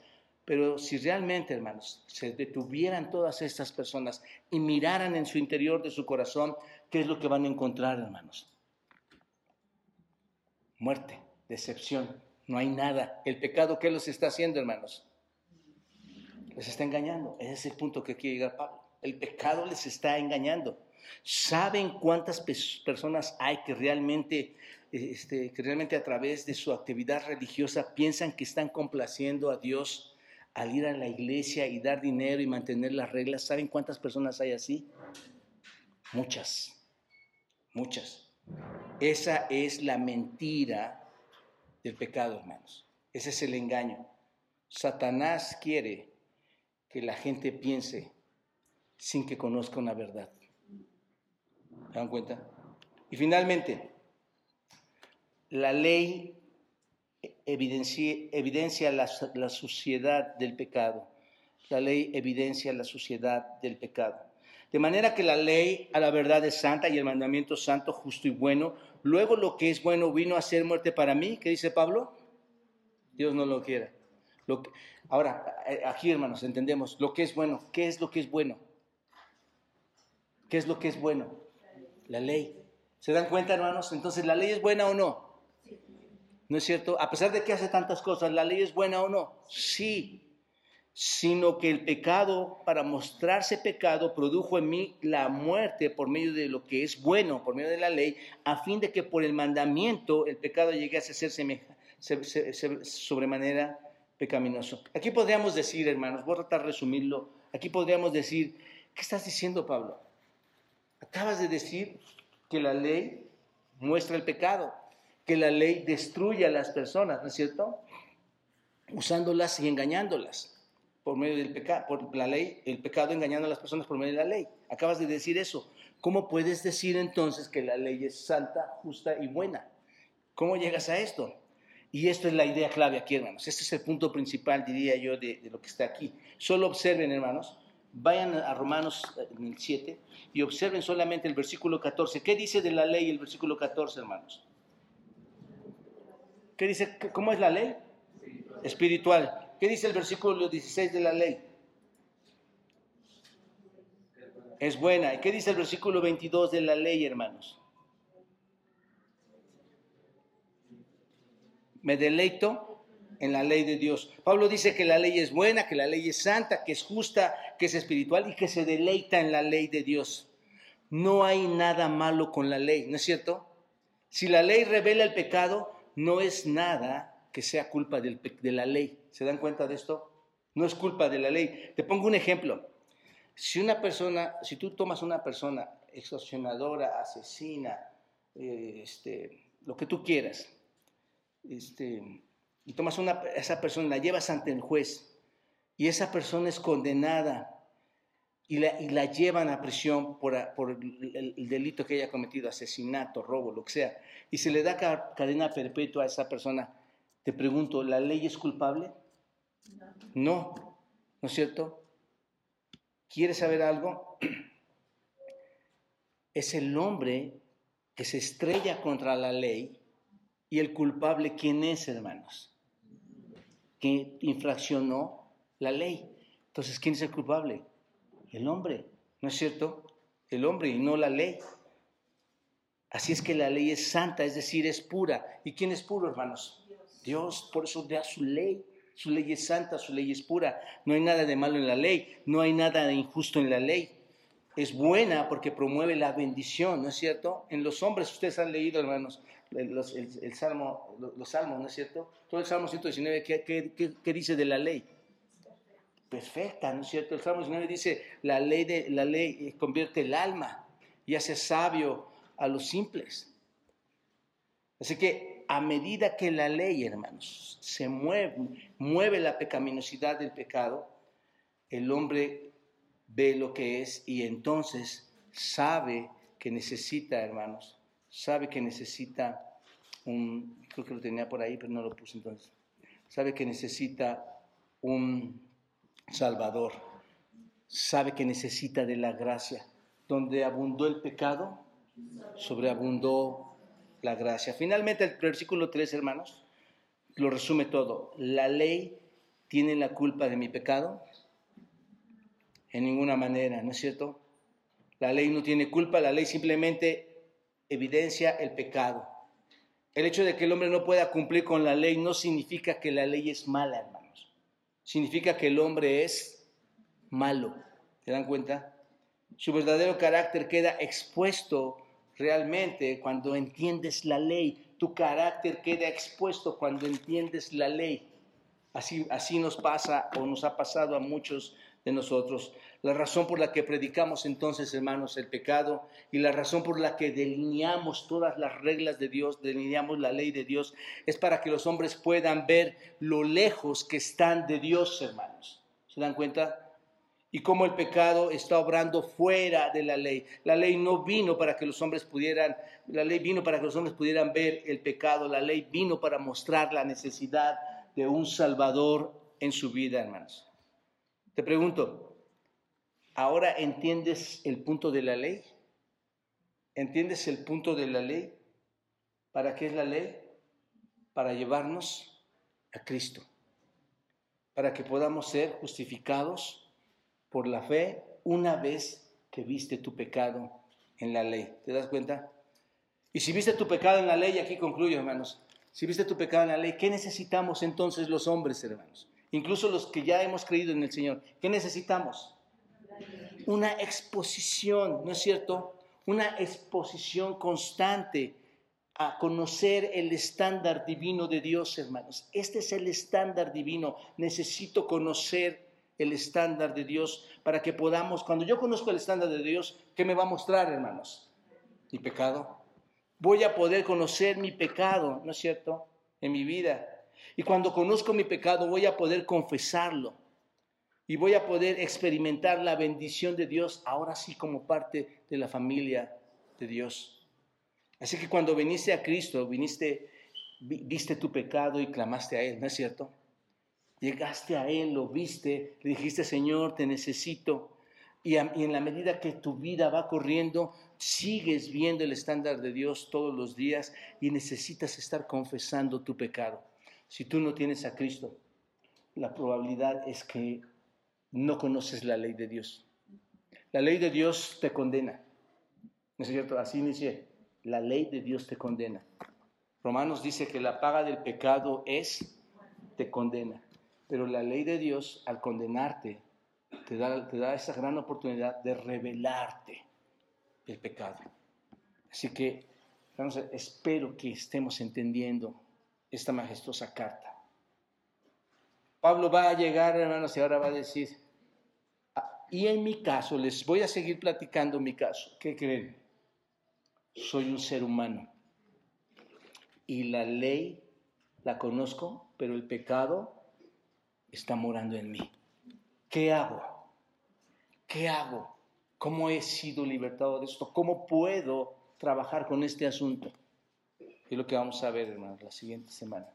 Pero si realmente, hermanos, se detuvieran todas estas personas y miraran en su interior de su corazón, ¿qué es lo que van a encontrar, hermanos? Muerte, decepción, no hay nada. El pecado, ¿qué los está haciendo, hermanos? Les está engañando. Ese es el punto que quiere llegar Pablo. El pecado les está engañando. ¿Saben cuántas personas hay que realmente, este, que realmente a través de su actividad religiosa piensan que están complaciendo a Dios al ir a la iglesia y dar dinero y mantener las reglas? ¿Saben cuántas personas hay así? Muchas, muchas. Esa es la mentira del pecado, hermanos. Ese es el engaño. Satanás quiere que la gente piense sin que conozca una verdad. ¿Se dan cuenta? Y finalmente, la ley evidencia, la, la suciedad del pecado. La ley evidencia la suciedad del pecado. De manera que la ley a la verdad es santa y el mandamiento santo, justo y bueno. Luego lo que es bueno vino a ser muerte para mí. ¿Qué dice Pablo? Dios no lo quiera. Ahora, aquí hermanos, entendemos lo que es bueno. ¿Qué es lo que es bueno? ¿Qué es lo que es bueno? La ley. ¿Se dan cuenta, hermanos? Entonces, ¿la ley es buena o no? ¿No es cierto? A pesar de que hace tantas cosas, ¿la ley es buena o no? Sí. Sino que el pecado, para mostrarse pecado, produjo en mí la muerte por medio de lo que es bueno, por medio de la ley, a fin de que por el mandamiento el pecado llegase a ser sobremanera pecaminoso. Aquí podríamos decir, hermanos, voy a tratar de resumirlo. Aquí podríamos decir, ¿qué estás diciendo, Pablo? Acabas de decir que la ley muestra el pecado, que la ley destruye a las personas, ¿no es cierto? Usándolas y engañándolas por medio del pecado, por la ley, el pecado engañando a las personas por medio de la ley. Acabas de decir eso. ¿Cómo puedes decir entonces que la ley es santa, justa y buena? ¿Cómo llegas a esto? Y esto es la idea clave aquí, hermanos. Este es el punto principal, diría yo, de, de lo que está aquí. Solo observen, hermanos, Vayan a Romanos 7 eh, y observen solamente el versículo 14. ¿Qué dice de la ley el versículo 14, hermanos? ¿Qué dice? ¿Cómo es la ley? Espiritual. ¿Qué dice el versículo 16 de la ley? Es buena. ¿Y qué dice el versículo 22 de la ley, hermanos? Me deleito en la ley de Dios. Pablo dice que la ley es buena, que la ley es santa, que es justa, que es espiritual y que se deleita en la ley de Dios. No hay nada malo con la ley, ¿no es cierto? Si la ley revela el pecado, no es nada que sea culpa de la ley. ¿Se dan cuenta de esto? No es culpa de la ley. Te pongo un ejemplo. Si una persona, si tú tomas una persona extorsionadora, asesina, eh, este, lo que tú quieras, este, y tomas una, esa persona, la llevas ante el juez y esa persona es condenada y la, y la llevan a prisión por, por el, delito que haya cometido, asesinato, robo, lo que sea, y se le da cadena perpetua a esa persona, te pregunto, ¿la ley es culpable? No, ¿no, es cierto? ¿Quieres saber algo? Es el hombre que se estrella contra la ley y el culpable, ¿quién es, hermanos? Que infraccionó la ley. Entonces, ¿quién es el culpable? El hombre, ¿no es cierto? El hombre y no la ley. Así es que la ley es santa, es decir, es pura. ¿Y quién es puro, hermanos? Dios, por eso da su ley. Su ley es santa, su ley es pura. No hay nada de malo en la ley, no hay nada de injusto en la ley. Es buena porque promueve la bendición, ¿no es cierto? En los hombres, ustedes han leído, hermanos, los, el, salmo, los, salmos, ¿no es cierto? Todo el Salmo 119, ¿qué, qué, qué, dice de la ley? Perfecta, ¿no es cierto? El Salmo 119 dice, la ley, de, la ley convierte el alma y hace sabio a los simples. Así que a medida que la ley, hermanos, se mueve, mueve la pecaminosidad del pecado, el hombre ve lo que es y entonces sabe que necesita, hermanos, sabe que necesita un, creo que lo tenía por ahí, pero no lo puse entonces, sabe que necesita un Salvador, sabe que necesita de la gracia. Donde abundó el pecado, sobreabundó la gracia. Finalmente el versículo 3, hermanos, lo resume todo. La ley tiene la culpa de mi pecado. En ninguna manera, ¿no es cierto? La ley no tiene culpa, la ley simplemente evidencia el pecado. El hecho de que el hombre no pueda cumplir con la ley no significa que la ley es mala, hermanos. Significa que el hombre es malo. ¿Se dan cuenta? Su verdadero carácter queda expuesto realmente cuando entiendes la ley. Tu carácter queda expuesto cuando entiendes la ley. Así, así nos pasa o nos ha pasado a muchos de nosotros. La razón por la que predicamos entonces, hermanos, el pecado y la razón por la que delineamos todas las reglas de Dios, delineamos la ley de Dios, es para que los hombres puedan ver lo lejos que están de Dios, hermanos. ¿Se dan cuenta? y cómo el pecado está obrando fuera de la ley. La ley no vino para que los hombres pudieran, la ley vino para que los hombres pudieran ver el pecado, la ley vino para mostrar la necesidad de un Salvador en su vida, hermanos. Te pregunto, ¿ahora entiendes el punto de la ley? ¿Entiendes el punto de la ley? ¿Para qué es la ley? Para llevarnos a Cristo, para que podamos ser justificados por la fe una vez que viste tu pecado en la ley. ¿Te das cuenta? Y si viste tu pecado en la ley, aquí concluyo, hermanos, si viste tu pecado en la ley, ¿qué necesitamos entonces los hombres, hermanos? Incluso los que ya hemos creído en el Señor. ¿Qué necesitamos? Una exposición, ¿no es cierto? Una exposición constante a conocer el estándar divino de Dios, hermanos. Este es el estándar divino. Necesito conocer el estándar de Dios para que podamos, cuando yo conozco el estándar de Dios, ¿qué me va a mostrar, hermanos? Mi pecado. Voy a poder conocer mi pecado, ¿no es cierto? En mi vida. Y cuando conozco mi pecado, voy a poder confesarlo. Y voy a poder experimentar la bendición de Dios, ahora sí como parte de la familia de Dios. Así que cuando viniste a Cristo, viniste, viste tu pecado y clamaste a Él, ¿no es cierto? Llegaste a Él, lo viste, le dijiste, Señor, te necesito. Y, en la medida que tu vida va corriendo, sigues viendo el estándar de Dios todos los días y necesitas estar confesando tu pecado. Si tú no tienes a Cristo, la probabilidad es que no conoces la ley de Dios. La ley de Dios te condena. ¿No es cierto? Así dice, la ley de Dios te condena. Romanos dice que la paga del pecado es, te condena. Pero la ley de Dios, al condenarte, te da, te da esa gran oportunidad de revelarte el pecado. Así que, espero que estemos entendiendo esta majestuosa carta. Pablo va a llegar, hermanos, y ahora va a decir, y en mi caso, les voy a seguir platicando mi caso. ¿Qué creen? Soy un ser humano. Y la ley la conozco, pero el pecado está morando en mí. ¿Qué hago? ¿Qué hago? ¿Cómo he sido libertado de esto? ¿Cómo puedo trabajar con este asunto? Es lo que vamos a ver, hermanos, la siguiente semana.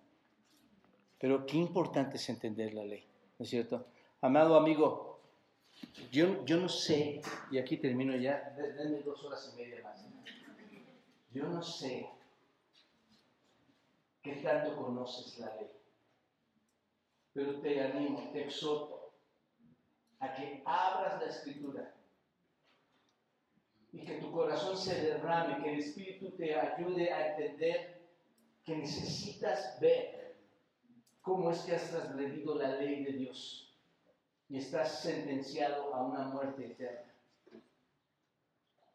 Pero qué importante es entender la ley, ¿no es cierto? Amado amigo, yo, yo no sé, y aquí termino ya, denme dos horas y media más. Yo no sé qué tanto conoces la ley pero te animo, te exhorto a que abras la escritura y que tu corazón se derrame, que el Espíritu te ayude a entender que necesitas ver cómo es que has trasgredido la ley de Dios y estás sentenciado a una muerte eterna.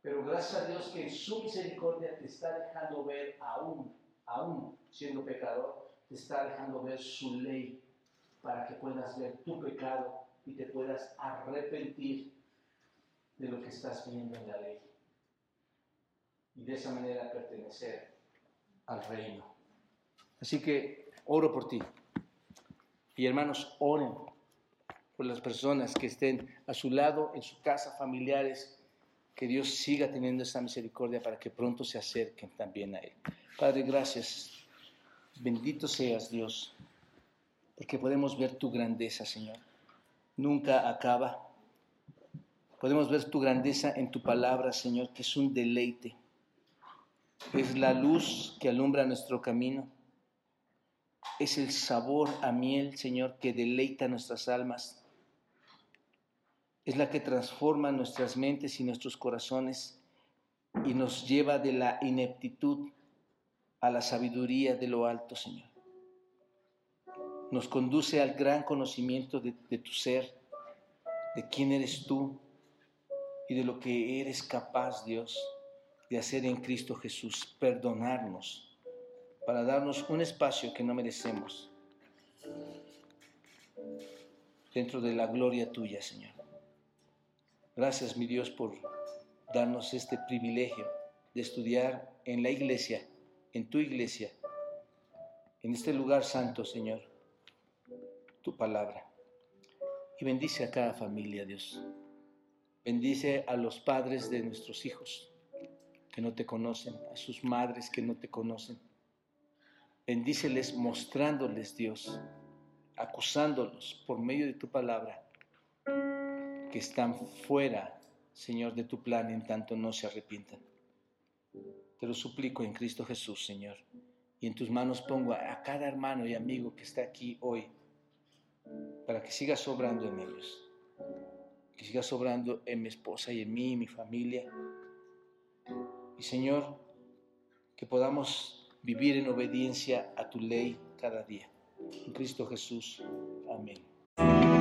Pero gracias a Dios que en su misericordia te está dejando ver aún aún siendo pecador, te está dejando ver su ley para que puedas ver tu pecado y te puedas arrepentir de lo que estás viendo en la ley. Y de esa manera pertenecer al reino. Así que oro por ti. Y hermanos, oren por las personas que estén a su lado, en su casa, familiares, que Dios siga teniendo esa misericordia para que pronto se acerquen también a Él. Padre, gracias. Bendito seas Dios, porque podemos ver tu grandeza, Señor. Nunca acaba. Podemos ver tu grandeza en tu palabra, Señor, que es un deleite. Es la luz que alumbra nuestro camino. Es el sabor a miel, Señor, que deleita nuestras almas es la que transforma nuestras mentes y nuestros corazones y nos lleva de la ineptitud a la sabiduría de lo alto, Señor. Nos conduce al gran conocimiento de, tu ser, de quién eres tú y de lo que eres capaz, Dios, de hacer en Cristo Jesús, perdonarnos, para darnos un espacio que no merecemos dentro de la gloria tuya, Señor. Gracias, mi Dios, por darnos este privilegio de estudiar en la iglesia, en tu iglesia, en este lugar santo, Señor, tu palabra. Y bendice a cada familia, Dios. Bendice a los padres de nuestros hijos que no te conocen, a sus madres que no te conocen. Bendíceles mostrándoles, Dios, acusándolos por medio de tu palabra que están fuera, Señor, de tu plan en tanto no se arrepientan. Te lo suplico en Cristo Jesús, Señor. Y en tus manos pongo a cada hermano y amigo que está aquí hoy para que siga sobrando en ellos. Que siga sobrando en mi esposa y en mí y mi familia. Y Señor, que podamos vivir en obediencia a tu ley cada día. En Cristo Jesús. Amén.